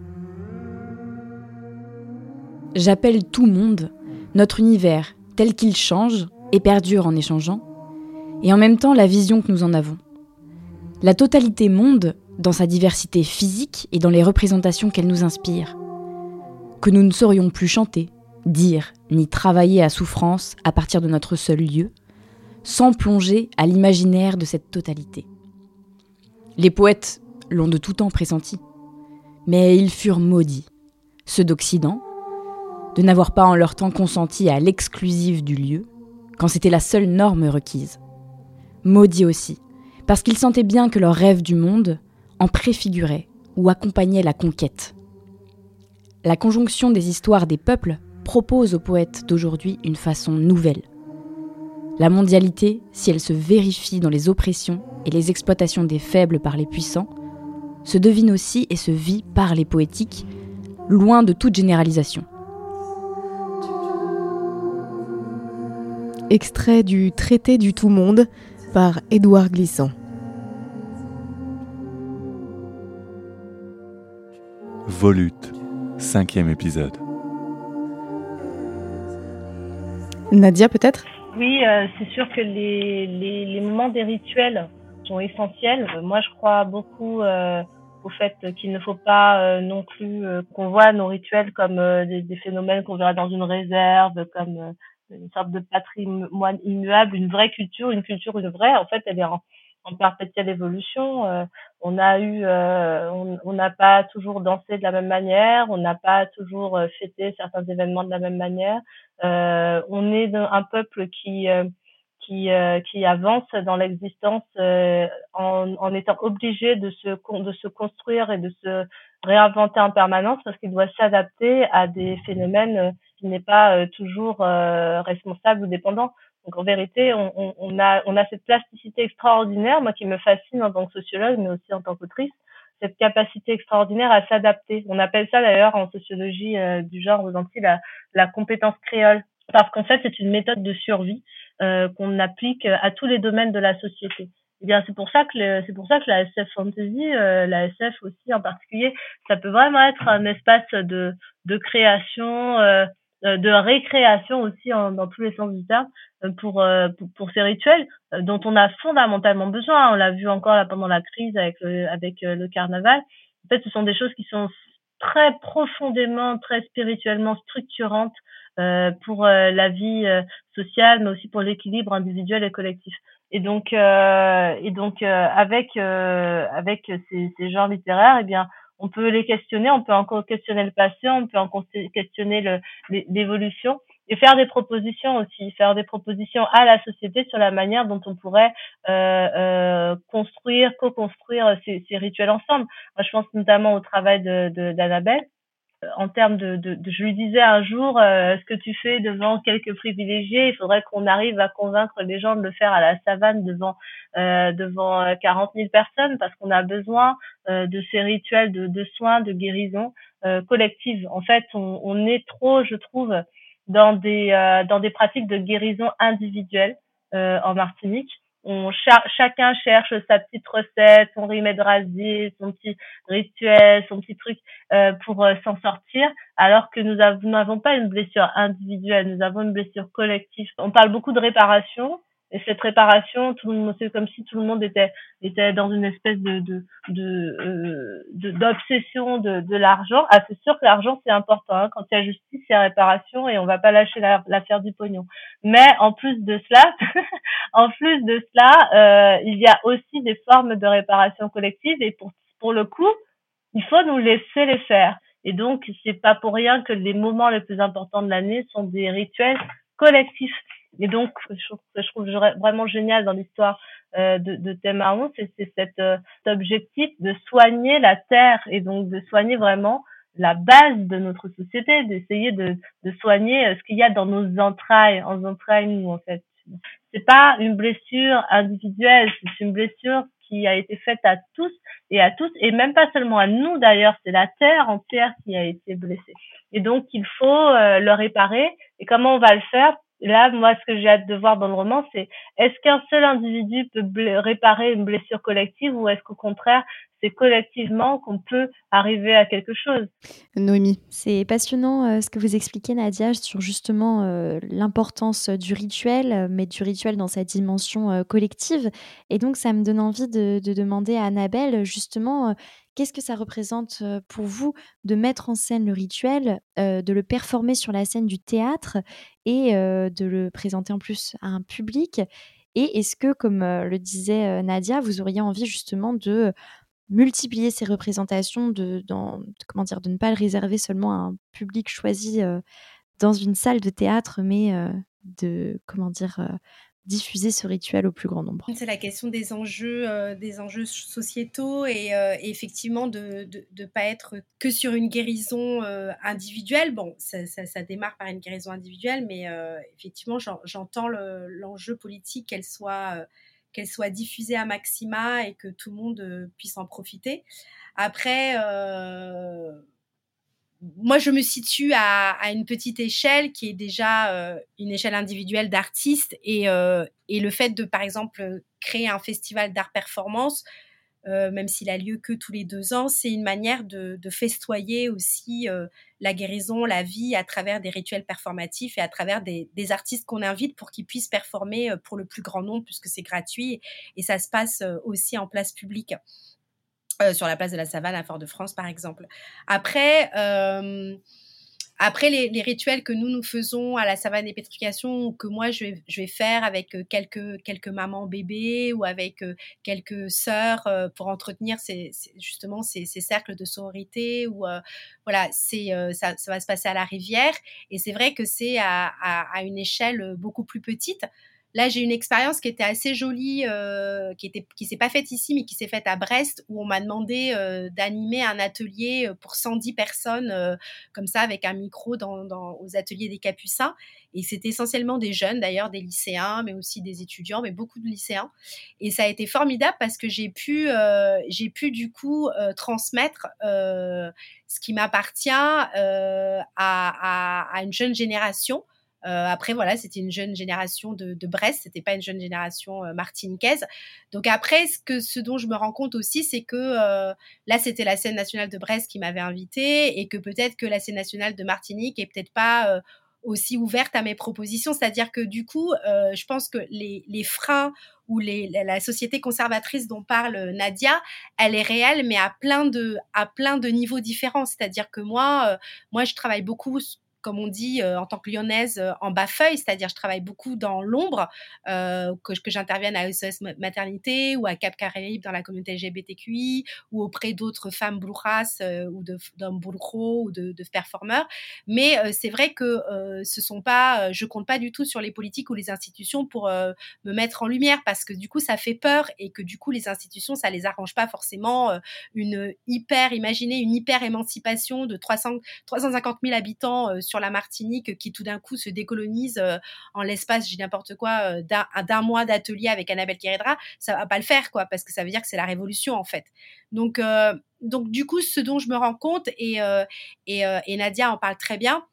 J'appelle tout monde notre univers tel qu'il change et perdure en échangeant, et en même temps la vision que nous en avons. La totalité monde dans sa diversité physique et dans les représentations qu'elle nous inspire. Que nous ne saurions plus chanter, dire ni travailler à souffrance à partir de notre seul lieu, sans plonger à l'imaginaire de cette totalité. Les poètes l'ont de tout temps pressenti, mais ils furent maudits, ceux d'Occident, de n'avoir pas en leur temps consenti à l'exclusive du lieu, quand c'était la seule norme requise. Maudits aussi, parce qu'ils sentaient bien que leur rêve du monde en préfigurait ou accompagnait la conquête. La conjonction des histoires des peuples propose aux poètes d'aujourd'hui une façon nouvelle. La mondialité, si elle se vérifie dans les oppressions et les exploitations des faibles par les puissants, se devine aussi et se vit par les poétiques, loin de toute généralisation. Extrait du Traité du tout-monde par Édouard Glissant. Volute, cinquième épisode. Nadia, peut-être? Oui, euh, c'est sûr que les, les, les, moments des rituels sont essentiels. Moi, je crois beaucoup euh, au fait qu'il ne faut pas non plus qu'on voit nos rituels comme des, des, phénomènes qu'on verra dans une réserve, comme une sorte de patrimoine immuable, une vraie culture, une culture, une vraie. En fait, elle est en, en perpétuelle évolution. Euh, on a eu, euh, on n'a pas toujours dansé de la même manière, on n'a pas toujours euh, fêté certains événements de la même manière. on est un peuple qui qui, qui avance dans l'existence en, en étant obligé de se de se construire et de se réinventer en permanence parce qu'il doit s'adapter à des phénomènes qui n'est pas toujours responsable ou dépendant. Donc en vérité, on, on, a, on a cette plasticité extraordinaire, moi qui me fascine en tant que sociologue, mais aussi en tant qu'autrice, cette capacité extraordinaire à s'adapter. On appelle ça d'ailleurs en sociologie euh, du genre aux Antilles la, la compétence créole, parce qu'en fait c'est une méthode de survie euh, qu'on applique à tous les domaines de la société. Eh bien, c'est pour ça que c'est pour ça que la SF fantasy, euh, la SF aussi en particulier, ça peut vraiment être un espace de de création, euh, de récréation aussi dans tous les sens du terme euh, pour, euh, pour, pour ces rituels dont on a fondamentalement besoin. On l'a vu encore là pendant la crise avec le, avec le carnaval. En fait, ce sont des choses qui sont très profondément, très spirituellement structurantes euh, pour la vie sociale, mais aussi pour l'équilibre individuel et collectif. Et donc, euh, et donc avec avec ces, ces genres littéraires, eh bien, on peut les questionner, on peut encore questionner le passé, on peut encore questionner l'évolution et faire des propositions aussi, faire des propositions à la société sur la manière dont on pourrait euh, euh, construire, co-construire ces, rituels ensemble. Moi, je pense notamment au travail de d'Annabelle, en termes de, je lui disais un jour, euh, ce que tu fais devant quelques privilégiés, il faudrait qu'on arrive à convaincre les gens de le faire à la savane devant euh, devant 40 euh, 000 personnes, parce qu'on a besoin de ces rituels de, soins, de guérison collective. En fait, on, on, est trop, je trouve, dans des dans des pratiques de guérison individuelle en Martinique on chacun cherche sa petite recette, son remède rasé, son petit rituel, son petit truc euh, pour euh, s'en sortir, alors que nous n'avons pas une blessure individuelle, nous avons une blessure collective. On parle beaucoup de réparation, et cette réparation, c'est comme si tout le monde était était dans une espèce de de de euh, d'obsession de, de, l'argent. Ah, c'est sûr que l'argent c'est important. Hein. Quand il y a justice, il y a réparation et on va pas lâcher l'affaire du pognon. Mais en plus de cela, en plus de cela, euh, il y a aussi des formes de réparation collective et pour pour le coup, il faut nous laisser les faire. Et donc, c'est pas pour rien que les moments les plus importants de l'année sont des rituels collectifs. Et donc, je je trouve vraiment génial dans l'histoire euh, de, de Thémaon, c'est euh, cet objectif de soigner la terre et donc de soigner vraiment la base de notre société, d'essayer de, de soigner euh, ce qu'il y a dans nos entrailles, en entrailles nous en fait. C'est pas une blessure individuelle, c'est une blessure qui a été faite à tous et à tous, et même pas seulement à nous d'ailleurs, c'est la terre entière qui a été blessée. Et donc il faut euh, le réparer. Et comment on va le faire? Là, moi, ce que j'ai hâte de voir dans le roman, c'est est-ce qu'un seul individu peut réparer une blessure collective ou est-ce qu'au contraire, c'est collectivement qu'on peut arriver à quelque chose? Noémie. C'est passionnant euh, ce que vous expliquez, Nadia, sur justement euh, l'importance du rituel, mais du rituel dans sa dimension euh, collective. Et donc, ça me donne envie de, de demander à Annabelle, justement, Qu'est-ce que ça représente pour vous de mettre en scène le rituel, de le performer sur la scène du théâtre et de le présenter en plus à un public? Et est-ce que, comme le disait Nadia, vous auriez envie justement de multiplier ces représentations, de, dans, comment dire, de ne pas le réserver seulement à un public choisi dans une salle de théâtre, mais de comment dire diffuser ce rituel au plus grand nombre C'est la question des enjeux, euh, des enjeux sociétaux et, euh, effectivement de ne pas être que sur une guérison euh, individuelle. Bon, ça, ça, démarre par une guérison individuelle, mais effectivement, j'entends l'enjeu politique qu'elle soit qu'elle soit diffusée à maxima et que tout le monde puisse en profiter. Après, moi, je me situe à, une petite échelle qui est déjà euh, une échelle individuelle d'artistes et, euh, et, le fait de, par exemple, créer un festival d'art performance, euh, même s'il a lieu que tous les deux ans, c'est une manière de, festoyer aussi la guérison, la vie à travers des rituels performatifs et à travers des artistes qu'on invite pour qu'ils puissent performer pour le plus grand nombre puisque c'est gratuit et ça se passe aussi en place publique. Sur la place de la Savane à Fort-de-France, par exemple. Après, après, les, rituels que nous, nous faisons à la savane des pétrifications, que moi, je vais, je vais faire avec euh, quelques, quelques mamans bébés ou avec euh, quelques sœurs euh, pour entretenir ces, justement ces, cercles de sororité, ou voilà, c'est ça, ça, va se passer à la rivière. Et c'est vrai que c'est à, à, une échelle beaucoup plus petite. Là, j'ai une expérience qui était assez jolie, euh, qui était qui s'est pas faite ici, mais qui s'est faite à Brest, où on m'a demandé euh, d'animer un atelier euh, pour 110 personnes, comme ça, avec un micro dans, aux ateliers des Capucins. Et c'était essentiellement des jeunes, d'ailleurs, des lycéens, mais aussi des étudiants, mais beaucoup de lycéens. Et ça a été formidable parce que j'ai pu, j'ai pu du coup transmettre ce qui m'appartient à, à, une jeune génération. Euh, après, voilà, c'était une jeune génération de, de Brest, c'était pas une jeune génération euh, martiniquaise. Donc après, ce, que, ce dont je me rends compte aussi, c'est que euh, là, c'était la scène nationale de Brest qui m'avait invitée et que peut-être que la scène nationale de Martinique est peut-être pas aussi ouverte à mes propositions. C'est-à-dire que du coup, euh, je pense que les, freins ou la société conservatrice dont parle Nadia, elle est réelle, mais à plein de, à plein de niveaux différents. C'est-à-dire que moi, moi, je travaille beaucoup comme on dit euh, en tant que lyonnaise, euh, en bas-feuille, c'est-à-dire je travaille beaucoup dans l'ombre, euh, que, que j'intervienne à SOS Maternité ou à Cap Caraïbes dans la communauté LGBTQI ou auprès d'autres femmes blouras ou d'hommes boulcro ou de, de performeurs. Mais c'est vrai que ce sont pas, je compte pas du tout sur les politiques ou les institutions pour me mettre en lumière parce que du coup ça fait peur et que du coup les institutions ça les arrange pas forcément une hyper, imaginez une hyper émancipation de 300, 350 000 habitants sur sur la Martinique qui tout d'un coup se décolonise euh, en l'espace, j'ai n'importe quoi, euh, d'un mois d'atelier avec Annabelle Kéredra, ça va pas le faire, quoi, parce que ça veut dire que c'est la révolution, en fait. Donc, euh, donc du coup, ce dont je me rends compte, et, et, Nadia en parle très bien,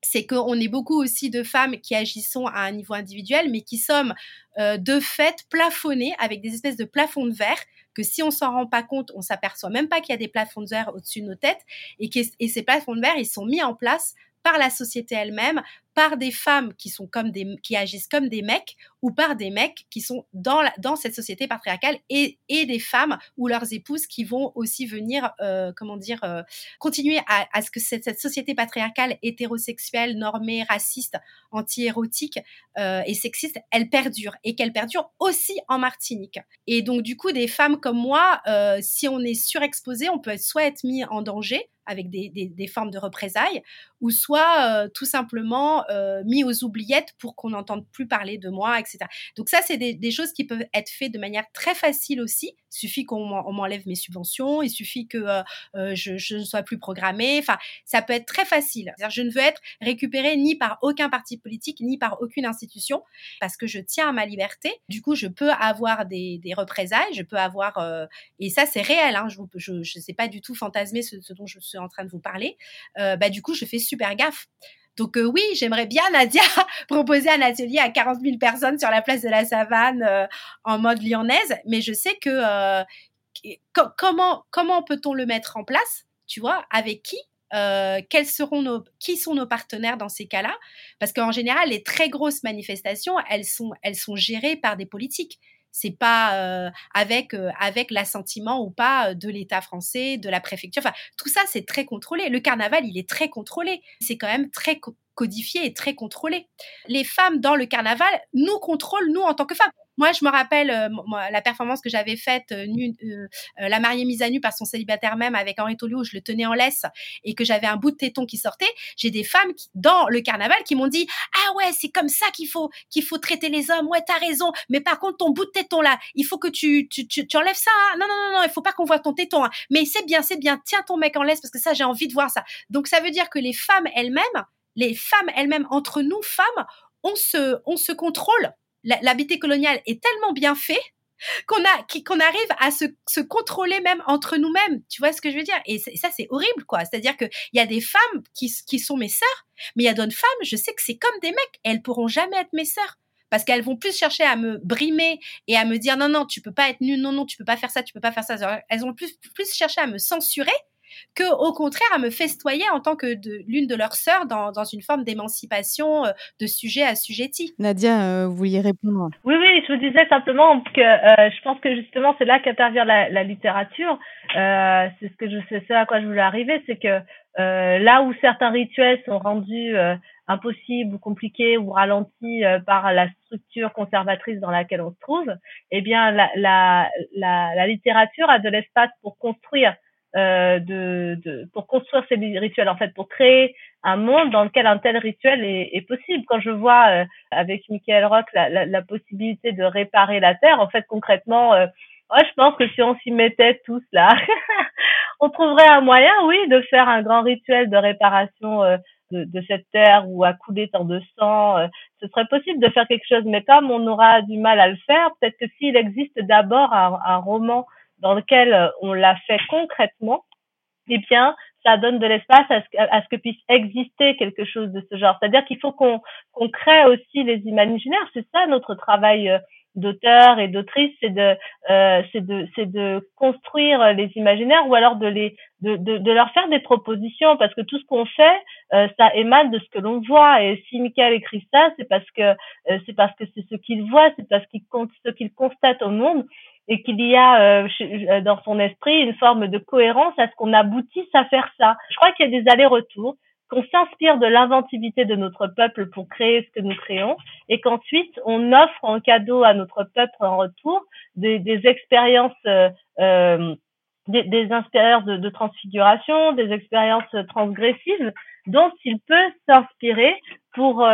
c'est qu'on est beaucoup aussi de femmes qui agissons à un niveau individuel, mais qui sommes de fait plafonnées avec des espèces de plafonds de verre que si on s'en rend pas compte, on s'aperçoit même pas qu'il y a des plafonds de verre au-dessus de nos têtes et, et ces plafonds de verre, ils sont mis en place par la société elle-même, par des femmes qui sont comme des qui agissent comme des mecs ou par des mecs qui sont dans la, dans cette société patriarcale et, et des femmes ou leurs épouses qui vont aussi venir euh, comment dire euh, continuer à, à, ce que cette, cette, société patriarcale hétérosexuelle normée raciste anti-érotique euh, et sexiste elle perdure et qu'elle perdure aussi en Martinique. Et donc du coup des femmes comme moi euh, si on est surexposé on peut soit être mis en danger avec des, des, formes de représailles ou soit euh, tout simplement euh, mis aux oubliettes pour qu'on n'entende plus parler de moi, etc. Donc ça, c'est des, choses qui peuvent être faites de manière très facile aussi. Il suffit qu'on m'enlève mes subventions, il suffit que euh, je, ne sois plus programmée. Enfin, ça peut être très facile. Je ne veux être récupérée ni par aucun parti politique, ni par aucune institution, parce que je tiens à ma liberté. Du coup, je peux avoir des, des représailles, je peux avoir... Et ça, c'est réel. Hein, je ne sais pas du tout fantasmer ce, ce, dont je suis en train de vous parler. bah, du coup, je fais super gaffe. Donc euh, oui, j'aimerais bien, Nadia, proposer un atelier à 40 000 personnes sur la place de la Savane euh, en mode lyonnaise, mais je sais que euh, comment comment peut-on le mettre en place Tu vois, avec qui euh, quels seront nos, qui sont nos partenaires dans ces cas-là? Parce qu'en général, les très grosses manifestations, elles sont, elles sont gérées par des politiques c'est pas euh, avec euh, avec l'assentiment ou pas euh, de l'État français, de la préfecture. Enfin, tout ça c'est très contrôlé. Le carnaval, il est très contrôlé. C'est quand même très codifié et très contrôlé. Les femmes dans le carnaval nous contrôlent nous en tant que femmes. Moi, je me rappelle euh, la performance que j'avais faite, euh, euh, la mariée mise à nu par son célibataire même avec Henri Tolio, je le tenais en laisse et que j'avais un bout de téton qui sortait. J'ai des femmes dans le carnaval qui m'ont dit ah ouais c'est comme ça qu'il faut qu'il faut traiter les hommes. Ouais t'as raison. Mais par contre ton bout de téton là, il faut que tu tu, tu, tu enlèves ça. Hein. Non non non non, il faut pas qu'on voit ton téton. Hein. Mais c'est bien c'est bien. Tiens ton mec en laisse parce que ça j'ai envie de voir ça. Donc ça veut dire que les femmes elles-mêmes, les femmes elles-mêmes entre nous femmes, on se on se contrôle l'habité colonial est tellement bien fait qu'on a qu'on arrive à se, se, contrôler même entre nous-mêmes. Tu vois ce que je veux dire? Et, ça c'est horrible quoi. C'est à dire que il y a des femmes qui, qui sont mes sœurs mais il y a d'autres femmes je sais que c'est comme des mecs. Elles pourront jamais être mes sœurs parce qu'elles vont plus chercher à me brimer et à me dire non non tu peux pas être nulle non non tu peux pas faire ça tu peux pas faire ça. Elles vont plus plus chercher à me censurer que au contraire à me festoyer en tant que l'une de leurs sœurs dans, dans une forme d'émancipation euh, de sujet assujetti. Nadia, euh, vous vouliez répondre Oui, oui, je vous disais simplement que euh, je pense que justement c'est là qu'intervient la, la, littérature. c'est ce que je sais à quoi je voulais arriver, c'est que là où certains rituels sont rendus impossibles ou compliqués ou ralentis par la structure conservatrice dans laquelle on se trouve, eh bien la, la, la, la littérature a de l'espace pour construire euh, de, de, pour construire ces rituels, en fait, pour créer un monde dans lequel un tel rituel est, est possible. Quand je vois euh, avec Michael Rock la, la, la, possibilité de réparer la Terre, en fait, concrètement, euh, ouais, je pense que si on s'y mettait tous là, on trouverait un moyen, oui, de faire un grand rituel de réparation euh, de, de, cette terre ou à couler tant de sang. ce serait possible de faire quelque chose, mais comme on aura du mal à le faire, peut-être que s'il existe d'abord un, un roman dans lequel euh, on l'a fait concrètement, eh bien, ça donne de l'espace à, ce, que puisse exister quelque chose de ce genre. C'est-à-dire qu'il faut qu'on crée aussi les imaginaires. C'est ça notre travail euh, d'auteur et d'autrice, c'est de euh, de de construire les imaginaires ou alors de les de de, de leur faire des propositions parce que tout ce qu'on fait euh, ça émane de ce que l'on voit et si Michael écrit ça c'est parce que c'est parce que c'est ce qu'il voit c'est parce qu'il compte ce qu'il constate au monde et qu'il y a euh, euh, dans son esprit une forme de cohérence à ce qu'on aboutisse à faire ça. Je crois qu'il y a des allers-retours, qu'on s'inspire de l'inventivité de notre peuple pour créer ce que nous créons, et qu'ensuite on offre en cadeau à notre peuple en retour des, des expériences, euh, euh des, des, de, de, transfiguration, des expériences transgressives dont il peut s'inspirer pour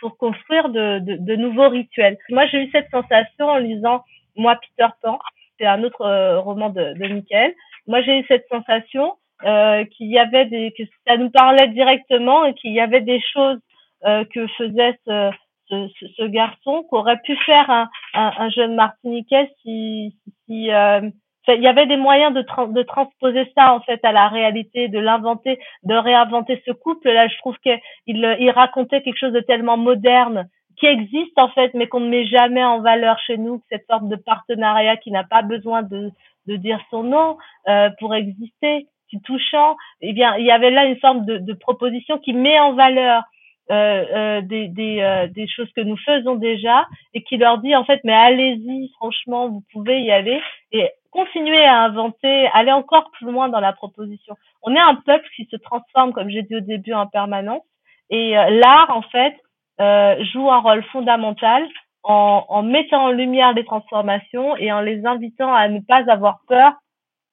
pour construire de, de, de nouveaux rituels. Moi, j'ai eu cette sensation en lisant moi, Peter Pan, c'est un autre euh, roman de, de Michael. Moi, j'ai eu cette sensation euh, qu'il y avait des, que ça nous parlait directement et qu'il y avait des choses euh, que faisait ce, ce, ce, garçon qu'aurait pu faire un, un, un, jeune Martiniquais si, si euh, il y avait des moyens de, de transposer ça en fait à la réalité, de l'inventer, de réinventer ce couple. Là, je trouve qu'il il racontait quelque chose de tellement moderne qui existe en fait, mais qu'on ne met jamais en valeur chez nous, cette sorte de partenariat qui n'a pas besoin de, de dire son nom euh, pour exister, qui touchant. Eh bien, il y avait là une forme de, de proposition qui met en valeur euh, euh, des, des, euh, des choses que nous faisons déjà et qui leur dit en fait, mais allez-y, franchement, vous pouvez y aller et continuer à inventer, aller encore plus loin dans la proposition. On est un peuple qui se transforme, comme j'ai dit au début, en permanence. Et euh, l'art, en fait, joue un rôle fondamental en, mettant en lumière les transformations et en les invitant à ne pas avoir peur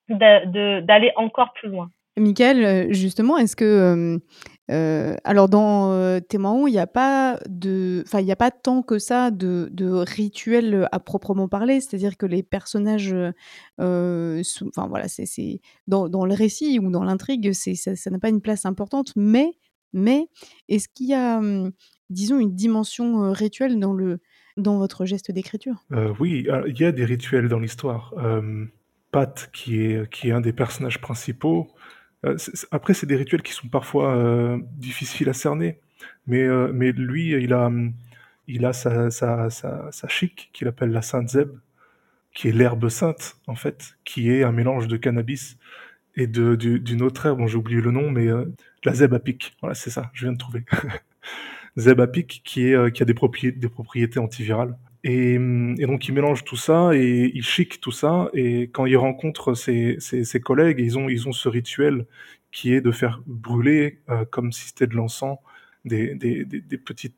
d'aller encore plus loin. Michael, euh, justement, est-ce que euh, euh, alors dans euh, il n'y a pas a pas tant que ça de, de rituels à proprement parler? C'est-à-dire que les personnages, enfin voilà, c'est dans, dans le récit ou dans l'intrigue, ça n'a pas une place importante. Mais mais est-ce qu'il y a hum, disons, une dimension rituelle dans, le, dans votre geste d'écriture? Euh, Oui, il y a des rituels dans l'histoire. Euh, Pat, qui est, qui est un des personnages principaux, euh, après, c'est des rituels qui sont parfois euh, difficiles à cerner, mais, euh, mais lui, il a, il a sa, sa, sa, sa chic qu'il appelle la Sainte Zeb, qui est l'herbe sainte, en fait, qui est un mélange de cannabis et de, d'une autre herbe, bon, j'ai oublié le nom, mais la zeb à pic. Voilà, c'est ça, je viens de trouver. Zebapic qui, euh, qui a des, propriétés, antivirales. Et, et, donc il mélange tout ça et il chic tout ça. Et quand il rencontre ses, collègues, ils ont, ce rituel qui est de faire brûler, euh, comme si c'était de l'encens, des,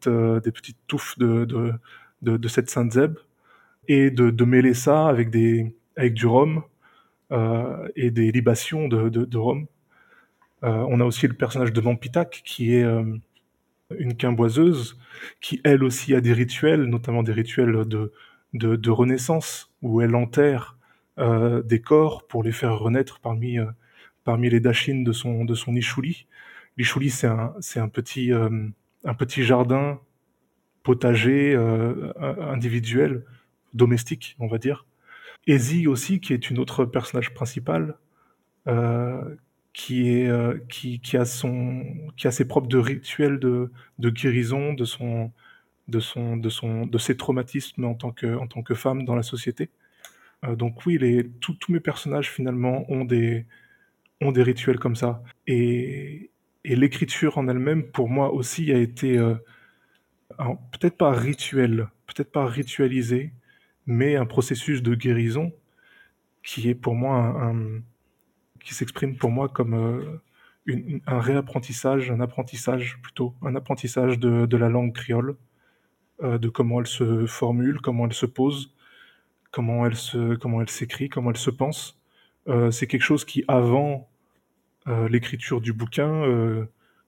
euh, petites touffes de, cette sainte zeb et de, mêler ça avec, des, du rhum et des libations de, de, rhum. On a aussi le personnage de Vampitac qui est une quimboiseuse qui elle aussi a des rituels, notamment des rituels de, de, renaissance, où elle enterre euh, des corps pour les faire renaître parmi, euh, parmi les dachines de son, de son Ichouli. L'Ichouli, c'est un, c'est un, petit, euh, un petit jardin potager individuel, domestique, on va dire. Ezi aussi, qui est une autre personnage principal, qui est euh, qui, qui a son qui a ses propres rituels de, de guérison de son de son de son de ses traumatismes en tant que en tant que femme dans la société. Euh, donc oui, les tous mes personnages finalement ont des ont des rituels comme ça. Et, et l'écriture en elle-même, pour moi aussi, a été euh, peut-être pas rituel, peut-être pas ritualisé, mais un processus de guérison qui est pour moi un, qui s'exprime pour moi comme euh, un réapprentissage, un apprentissage plutôt, un apprentissage de, la langue créole, euh, de comment elle se formule, comment elle se pose, comment elle se, comment elle s'écrit, comment elle se pense. Euh, c'est quelque chose qui avant euh, l'écriture du bouquin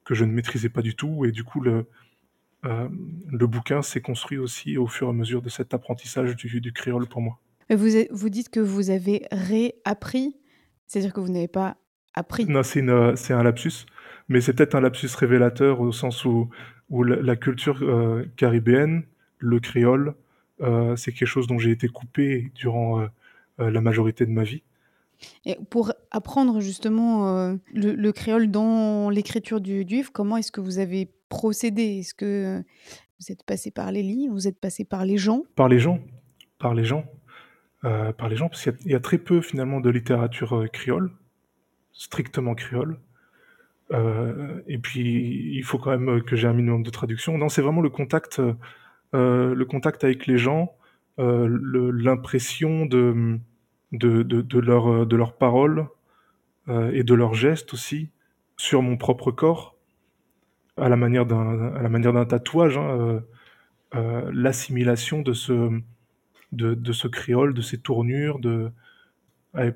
que je ne maîtrisais pas du tout et du coup le le bouquin s'est construit aussi au fur et à mesure de cet apprentissage du, du créole pour moi. Vous, vous dites que vous avez réappris, c'est-à-dire que vous n'avez pas appris. Non, c'est un lapsus, mais c'est peut-être un lapsus révélateur au sens où, où la, culture caribéenne, le créole, c'est quelque chose dont j'ai été coupé durant la majorité de ma vie. Et pour apprendre justement euh, le, créole dans l'écriture du, livre, comment est-ce que vous avez procédé? Est-ce que vous êtes passé par les livres Vous êtes passé par les gens? Par les gens, par les gens, euh, par les gens, parce qu'il y, a très peu finalement de littérature euh, créole, strictement créole. et puis il faut quand même que j'ai un minimum de traduction. Non, c'est vraiment le contact, le contact avec les gens, l'impression de de, de, de, leur, euh, de leurs paroles euh, et de leurs gestes aussi sur mon propre corps, à la manière d'un, tatouage, hein, euh, euh, l'assimilation de ce, de, de, ce créole, de ces tournures, de,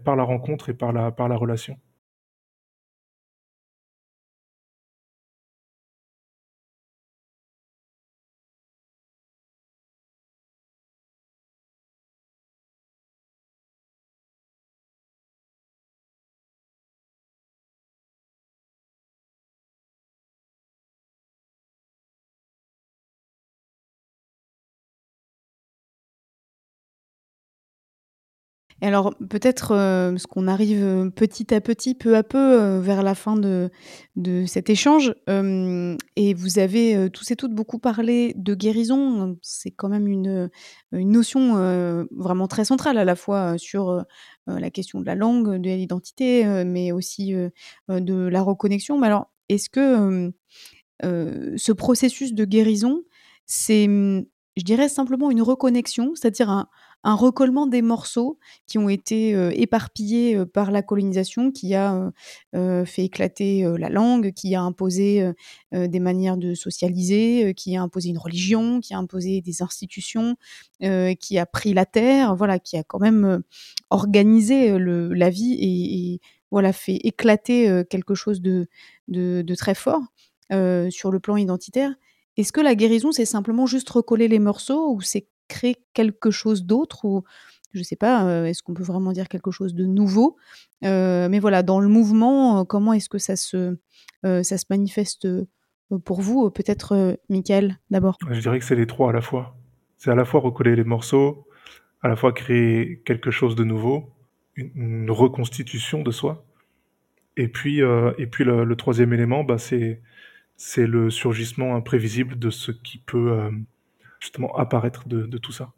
par la rencontre et par la, par la relation. Alors peut-être, euh, parce qu'on arrive, euh, petit à petit, peu à peu, heu, vers la fin de cet échange, et vous avez, tous et toutes beaucoup parlé de guérison. c'est quand même une, notion, vraiment très centrale à la fois, sur, la question de la langue, de l'identité, mais aussi, de la reconnexion. Mais alors, est-ce que, ce processus de guérison, c'est, mmh, je dirais simplement une reconnexion, c'est-à-dire un recollement des morceaux qui ont été éparpillés par la colonisation, qui a fait éclater la langue, qui a imposé des manières de socialiser, qui a imposé une religion, qui a imposé des institutions, qui a pris la terre, voilà, qui a quand même organisé la vie et, voilà fait éclater quelque chose de très fort sur le plan identitaire. Est-ce que la guérison, c'est simplement juste recoller les morceaux ou c'est créer quelque chose d'autre ou je ne sais pas, euh, est-ce qu'on peut vraiment dire quelque chose de nouveau? Euh, Mais voilà, dans le mouvement, euh, comment est-ce que ça se, ça se manifeste pour vous? Peut-être, Michael, d'abord. Je dirais que c'est les trois à la fois. C'est à la fois recoller les morceaux, à la fois créer quelque chose de nouveau, une, reconstitution de soi. Et puis, et puis le, troisième élément, bah, c'est, c'est le surgissement imprévisible de ce qui peut justement apparaître de, de tout ça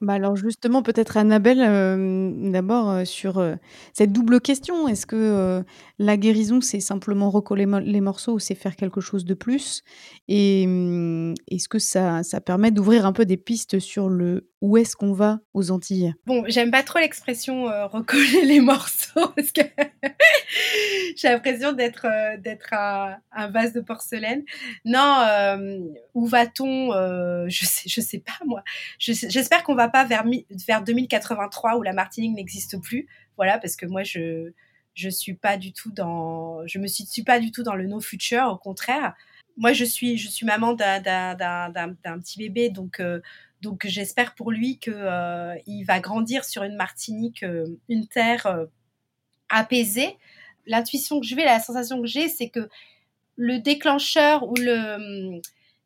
bah alors justement, peut-être Annabelle, euh, d'abord euh, sur euh, cette double question. Est-ce que la guérison, c'est simplement recoller les morceaux ou c'est faire quelque chose de plus? Et hum, est-ce que ça, ça permet d'ouvrir un peu des pistes sur le où est-ce qu'on va aux Antilles? Bon, j'aime pas trop l'expression recoller les morceaux parce que j'ai l'impression d'être d'être un, un, vase de porcelaine. Non, où va-t-on Je sais, je sais pas moi. J'espère qu'on va pas vers, vers 2083 où la Martinique n'existe plus. Voilà, parce que moi, je je suis pas du tout dans, je me situe pas du tout dans le no future. Au contraire, moi, je suis je suis maman d'un petit bébé, donc euh, donc j'espère pour lui que euh, il va grandir sur une Martinique, euh, une terre apaisée. L'intuition que je vais, la sensation que j'ai, c'est que le déclencheur ou le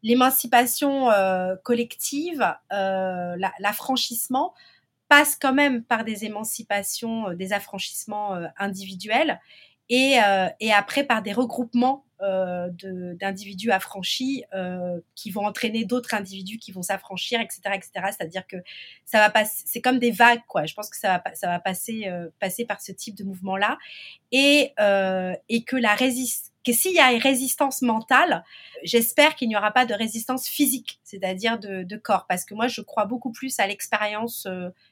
l'émancipation euh, collective, euh, l'affranchissement passe quand même par des émancipations, euh, des affranchissements individuels et, après par des regroupements d'individus affranchis qui vont entraîner d'autres individus qui vont s'affranchir, etc., etc. C'est-à-dire que ça va passer, c'est comme des vagues, quoi. Je pense que ça va, ça va passer, passer par ce type de mouvement-là, et et que la résistance que s'il y a une résistance mentale, j'espère qu'il n'y aura pas de résistance physique, c'est-à-dire de, de, corps, parce que moi je crois beaucoup plus à l'expérience,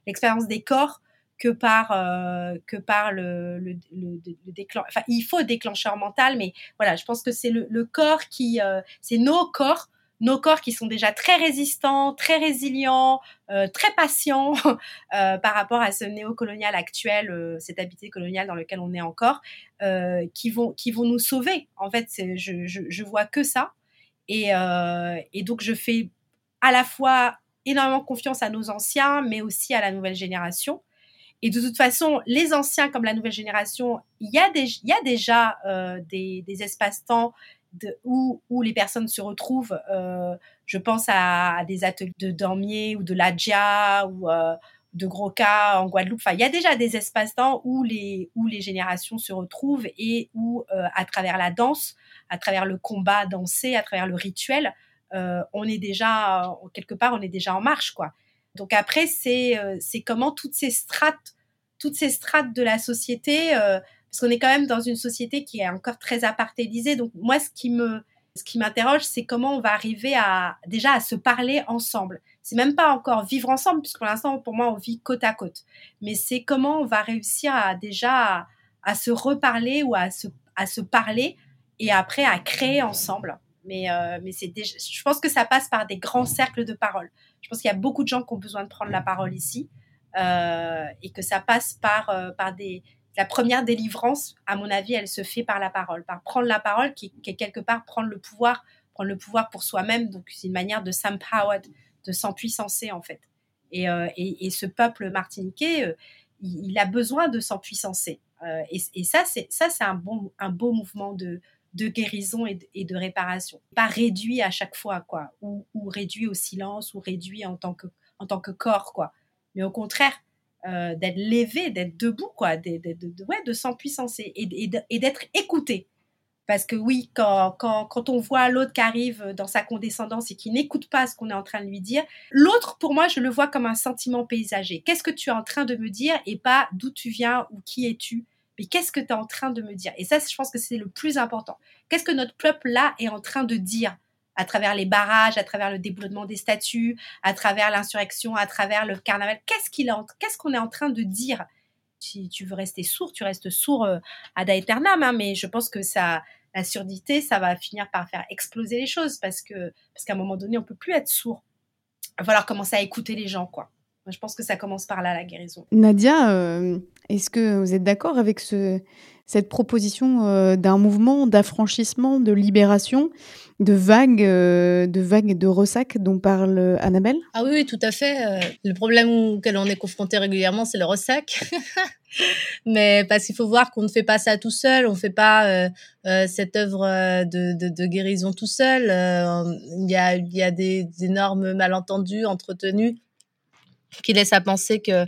l'expérience des corps que par euh, que par le, le, le, déclencheur. Enfin, il faut déclencheur mental, mais voilà, je pense que c'est le, le, corps qui, euh, c'est nos corps, nos corps qui sont déjà très résistants, très résilients, euh, très patients euh, par rapport à ce néocolonial actuel, euh, cette habité coloniale dans lequel on est encore, qui vont qui vont nous sauver. En fait, je, je, vois que ça, et, et donc je fais à la fois énormément confiance à nos anciens, mais aussi à la nouvelle génération. Et de toute façon, les anciens comme la nouvelle génération, il y a, y a déjà euh, des, des espaces-temps de, où, où les personnes se retrouvent. Euh, je pense à, à, des ateliers de Dormier ou de Ladja ou euh, de Groca en Guadeloupe. Enfin, il y a déjà des espaces-temps où les, où les générations se retrouvent et où, euh, à travers la danse, à travers le combat dansé, à travers le rituel, euh, on est déjà, quelque part, on est déjà en marche, quoi. Donc après, c'est euh, comment toutes ces strates, toutes ces strates de la société, euh, parce qu'on est quand même dans une société qui est encore très apartédisée. Donc moi, ce qui me ce qui m'interroge, c'est comment on va arriver à déjà à se parler ensemble. C'est même pas encore vivre ensemble, puisque pour l'instant, pour moi, on vit côte à côte. Mais c'est comment on va réussir à déjà à, se reparler ou à se à se parler et après à créer ensemble. Mais euh, mais c'est déjà, je pense que ça passe par des grands cercles de parole. Je pense qu'il y a beaucoup de gens qui ont besoin de prendre la parole ici euh, et que ça passe par, euh, par des... La première délivrance, à mon avis, elle se fait par la parole, par prendre la parole, qui, est quelque part prendre le pouvoir, prendre le pouvoir pour soi-même. Donc c'est une manière de s'empower, de s'empuissancer en fait. Et, euh, ce peuple martiniquais, euh, il, a besoin de s'empuissancer. Euh, et, ça, c'est un beau mouvement de, guérison et de, réparation. Pas réduit à chaque fois, quoi, ou, ou, réduit au silence, ou réduit en tant que, en tant que corps, quoi. Mais au contraire, euh, d'être levé, d'être debout, quoi, de, de, de, ouais, de s'empuissancer et, et d'être écouté. Parce que oui, quand, quand, quand on voit l'autre qui arrive dans sa condescendance et qui n'écoute pas ce qu'on est en train de lui dire, l'autre, pour moi, je le vois comme un sentiment paysager. Qu'est-ce que tu es en train de me dire et pas d'où tu viens ou qui es-tu mais qu'est-ce que tu es en train de me dire? Et ça, je pense que c'est le plus important. Qu'est-ce que notre peuple là est en train de dire? À travers les barrages, à travers le déboulonnement des statues, à travers l'insurrection, à travers le carnaval Qu'est-ce qu'on est en train de dire? Si tu veux rester sourd, tu restes sourd euh, ad aeternam, hein, mais je pense que ça, la surdité, ça va finir par faire exploser les choses parce que parce qu'à un moment donné, on peut plus être sourd. Il va falloir commencer à écouter les gens, quoi. Je pense que ça commence par là, la guérison. Nadia, euh, est-ce que vous êtes d'accord avec ce, cette proposition euh, d'un mouvement d'affranchissement, de libération, de vagues, euh, de vagues de ressac dont parle Annabelle? Ah oui, tout à fait. Euh, le problème auquel on est confronté régulièrement, c'est le ressac. Mais parce qu'il faut voir qu'on ne fait pas ça tout seul, on ne fait pas cette œuvre de, guérison tout seul. Il y, a, a des énormes malentendus entretenus qui laisse à penser que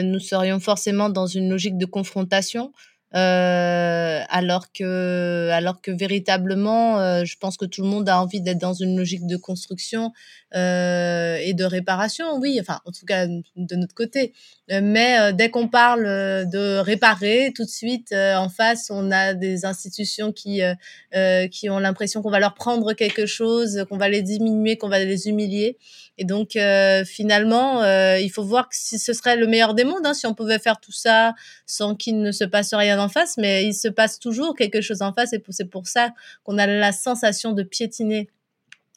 nous serions forcément dans une logique de confrontation. Euh, alors que alors que véritablement euh, je pense que tout le monde a envie d'être dans une logique de construction euh, et de réparation oui enfin en tout cas de notre côté. Euh, mais euh, dès qu'on parle de réparer tout de suite en face on a des institutions qui qui ont l'impression qu'on va leur prendre quelque chose qu'on va les diminuer qu'on va les humilier et donc finalement il faut voir que si ce serait le meilleur des mondes hein, si on pouvait faire tout ça sans qu'il ne se passe rien en face, mais il se passe toujours quelque chose en face et c'est pour ça qu'on a la sensation de piétiner.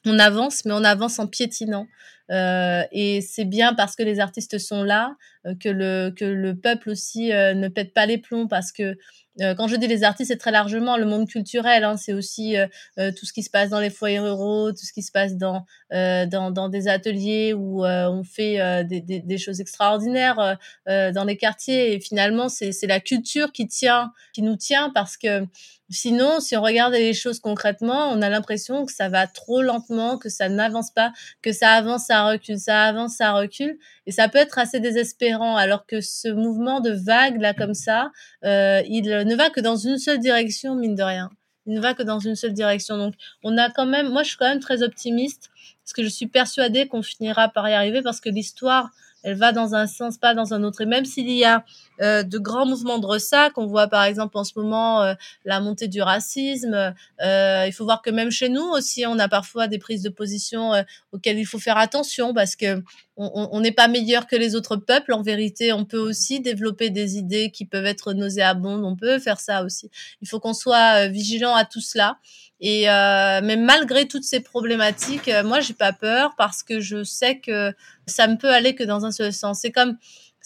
On avance, mais on avance en piétinant. Euh, et c'est bien parce que les artistes sont là euh, que le que le peuple aussi euh, ne pète pas les plombs parce que euh, quand je dis les artistes, c'est très largement le monde culturel. Hein, c'est aussi euh, euh, tout ce qui se passe dans les foyers ruraux, tout ce qui se passe dans dans, dans, des ateliers où on fait des, des, des, choses extraordinaires dans les quartiers. Et finalement, c'est la culture qui tient, qui nous tient parce que Sinon, si on regarde les choses concrètement, on a l'impression que ça va trop lentement, que ça n'avance pas, que ça avance, ça recule, ça avance, ça recule. Et ça peut être assez désespérant, alors que ce mouvement de vague, là, comme ça, euh, il ne va que dans une seule direction, mine de rien. il ne va que dans une seule direction. Donc, on a quand même, moi, je suis quand même très optimiste parce que je suis persuadée qu'on finira par y arriver parce que l'histoire, elle va dans un sens, pas dans un autre. Et même s'il y a euh, de grands mouvements de ressac, on voit par exemple en ce moment euh, la montée du racisme. Euh, il faut voir que même chez nous aussi, on a parfois des prises de position auxquelles il faut faire attention parce que on n'est pas meilleur que les autres peuples. En vérité, on peut aussi développer des idées qui peuvent être nauséabondes. On peut faire ça aussi. Il faut qu'on soit vigilant à tout cela. Et euh, mais malgré toutes ces problématiques, euh, moi j'ai pas peur parce que je sais que ça ne peut aller que dans un seul sens. C'est comme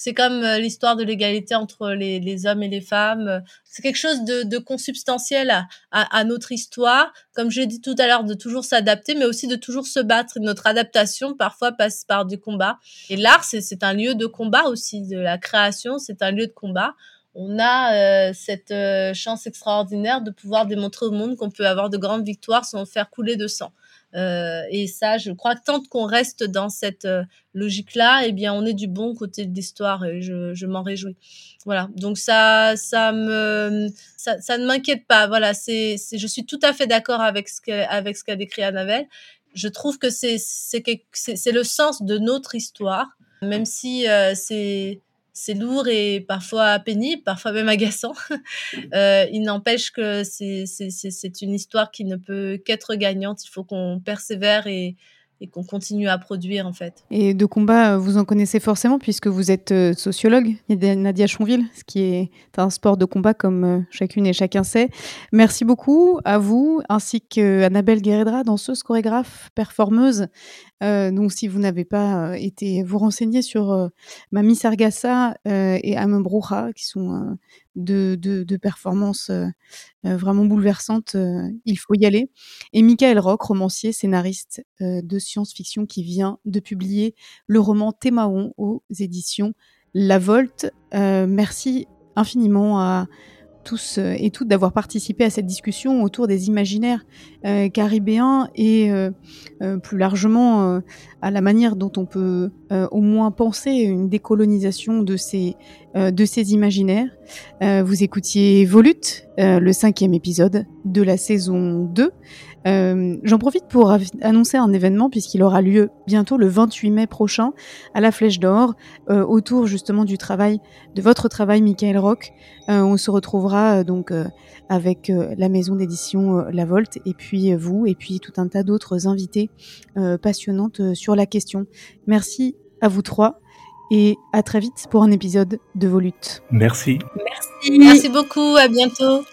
c'est comme euh, l'histoire de l'égalité entre les, hommes et les femmes. C'est quelque chose de, consubstantiel à, à, notre histoire. Comme je l'ai dit tout à l'heure, de toujours s'adapter, mais aussi de toujours se battre. Notre adaptation parfois passe par du combat. Et l'art, c'est un lieu de combat aussi. De la création, c'est un lieu de combat on a euh, cette euh, chance extraordinaire de pouvoir démontrer au monde qu'on peut avoir de grandes victoires sans faire couler de sang. Euh, et ça, je crois que tant qu'on reste dans cette logique-là, eh bien, on est du bon côté de l'histoire et je, m'en réjouis. Voilà. Donc ça, ça me, ça, ne m'inquiète pas. Voilà. C'est, je suis tout à fait d'accord avec ce avec ce qu'a décrit Annabelle. Je trouve que c'est, c'est, c'est le sens de notre histoire, même si c'est c'est lourd et parfois pénible, parfois même agaçant. Euh, il n'empêche que c'est une histoire qui ne peut qu'être gagnante. Il faut qu'on persévère et, et qu'on continue à produire en fait. Et de combat, vous en connaissez forcément puisque vous êtes euh, sociologue, Nadia Chonville, ce qui est un sport de combat comme euh, chacune et chacun sait. Merci beaucoup à vous ainsi qu'Annabelle Guerredra, danseuse, chorégraphe, performeuse. Euh, donc si vous n'avez pas été vous renseigner sur Mami Sargassa et Amembrouha, qui sont de, de, performances euh, euh, vraiment bouleversantes, euh, il faut y aller. Et Michael Rock, romancier, scénariste de science-fiction, qui vient de publier le roman Thémaon aux éditions La Volte. merci infiniment à tous euh, et toutes d'avoir participé à cette discussion autour des imaginaires euh, caribéens et euh, plus largement à la manière dont on peut au moins penser une décolonisation de ces, de ces imaginaires. vous écoutiez Volute, le cinquième épisode de la saison 2. Euh, J'en profite pour annoncer un événement puisqu'il aura lieu bientôt le 28 mai prochain à la Flèche d'Or euh, autour justement du travail de votre travail Michael Rock. Euh, on se retrouvera euh, donc euh, avec la maison d'édition La Volte et puis vous et puis tout un tas d'autres invités passionnantes sur la question. Merci à vous trois et à très vite pour un épisode de Volute. Merci. Merci. Merci beaucoup, à bientôt.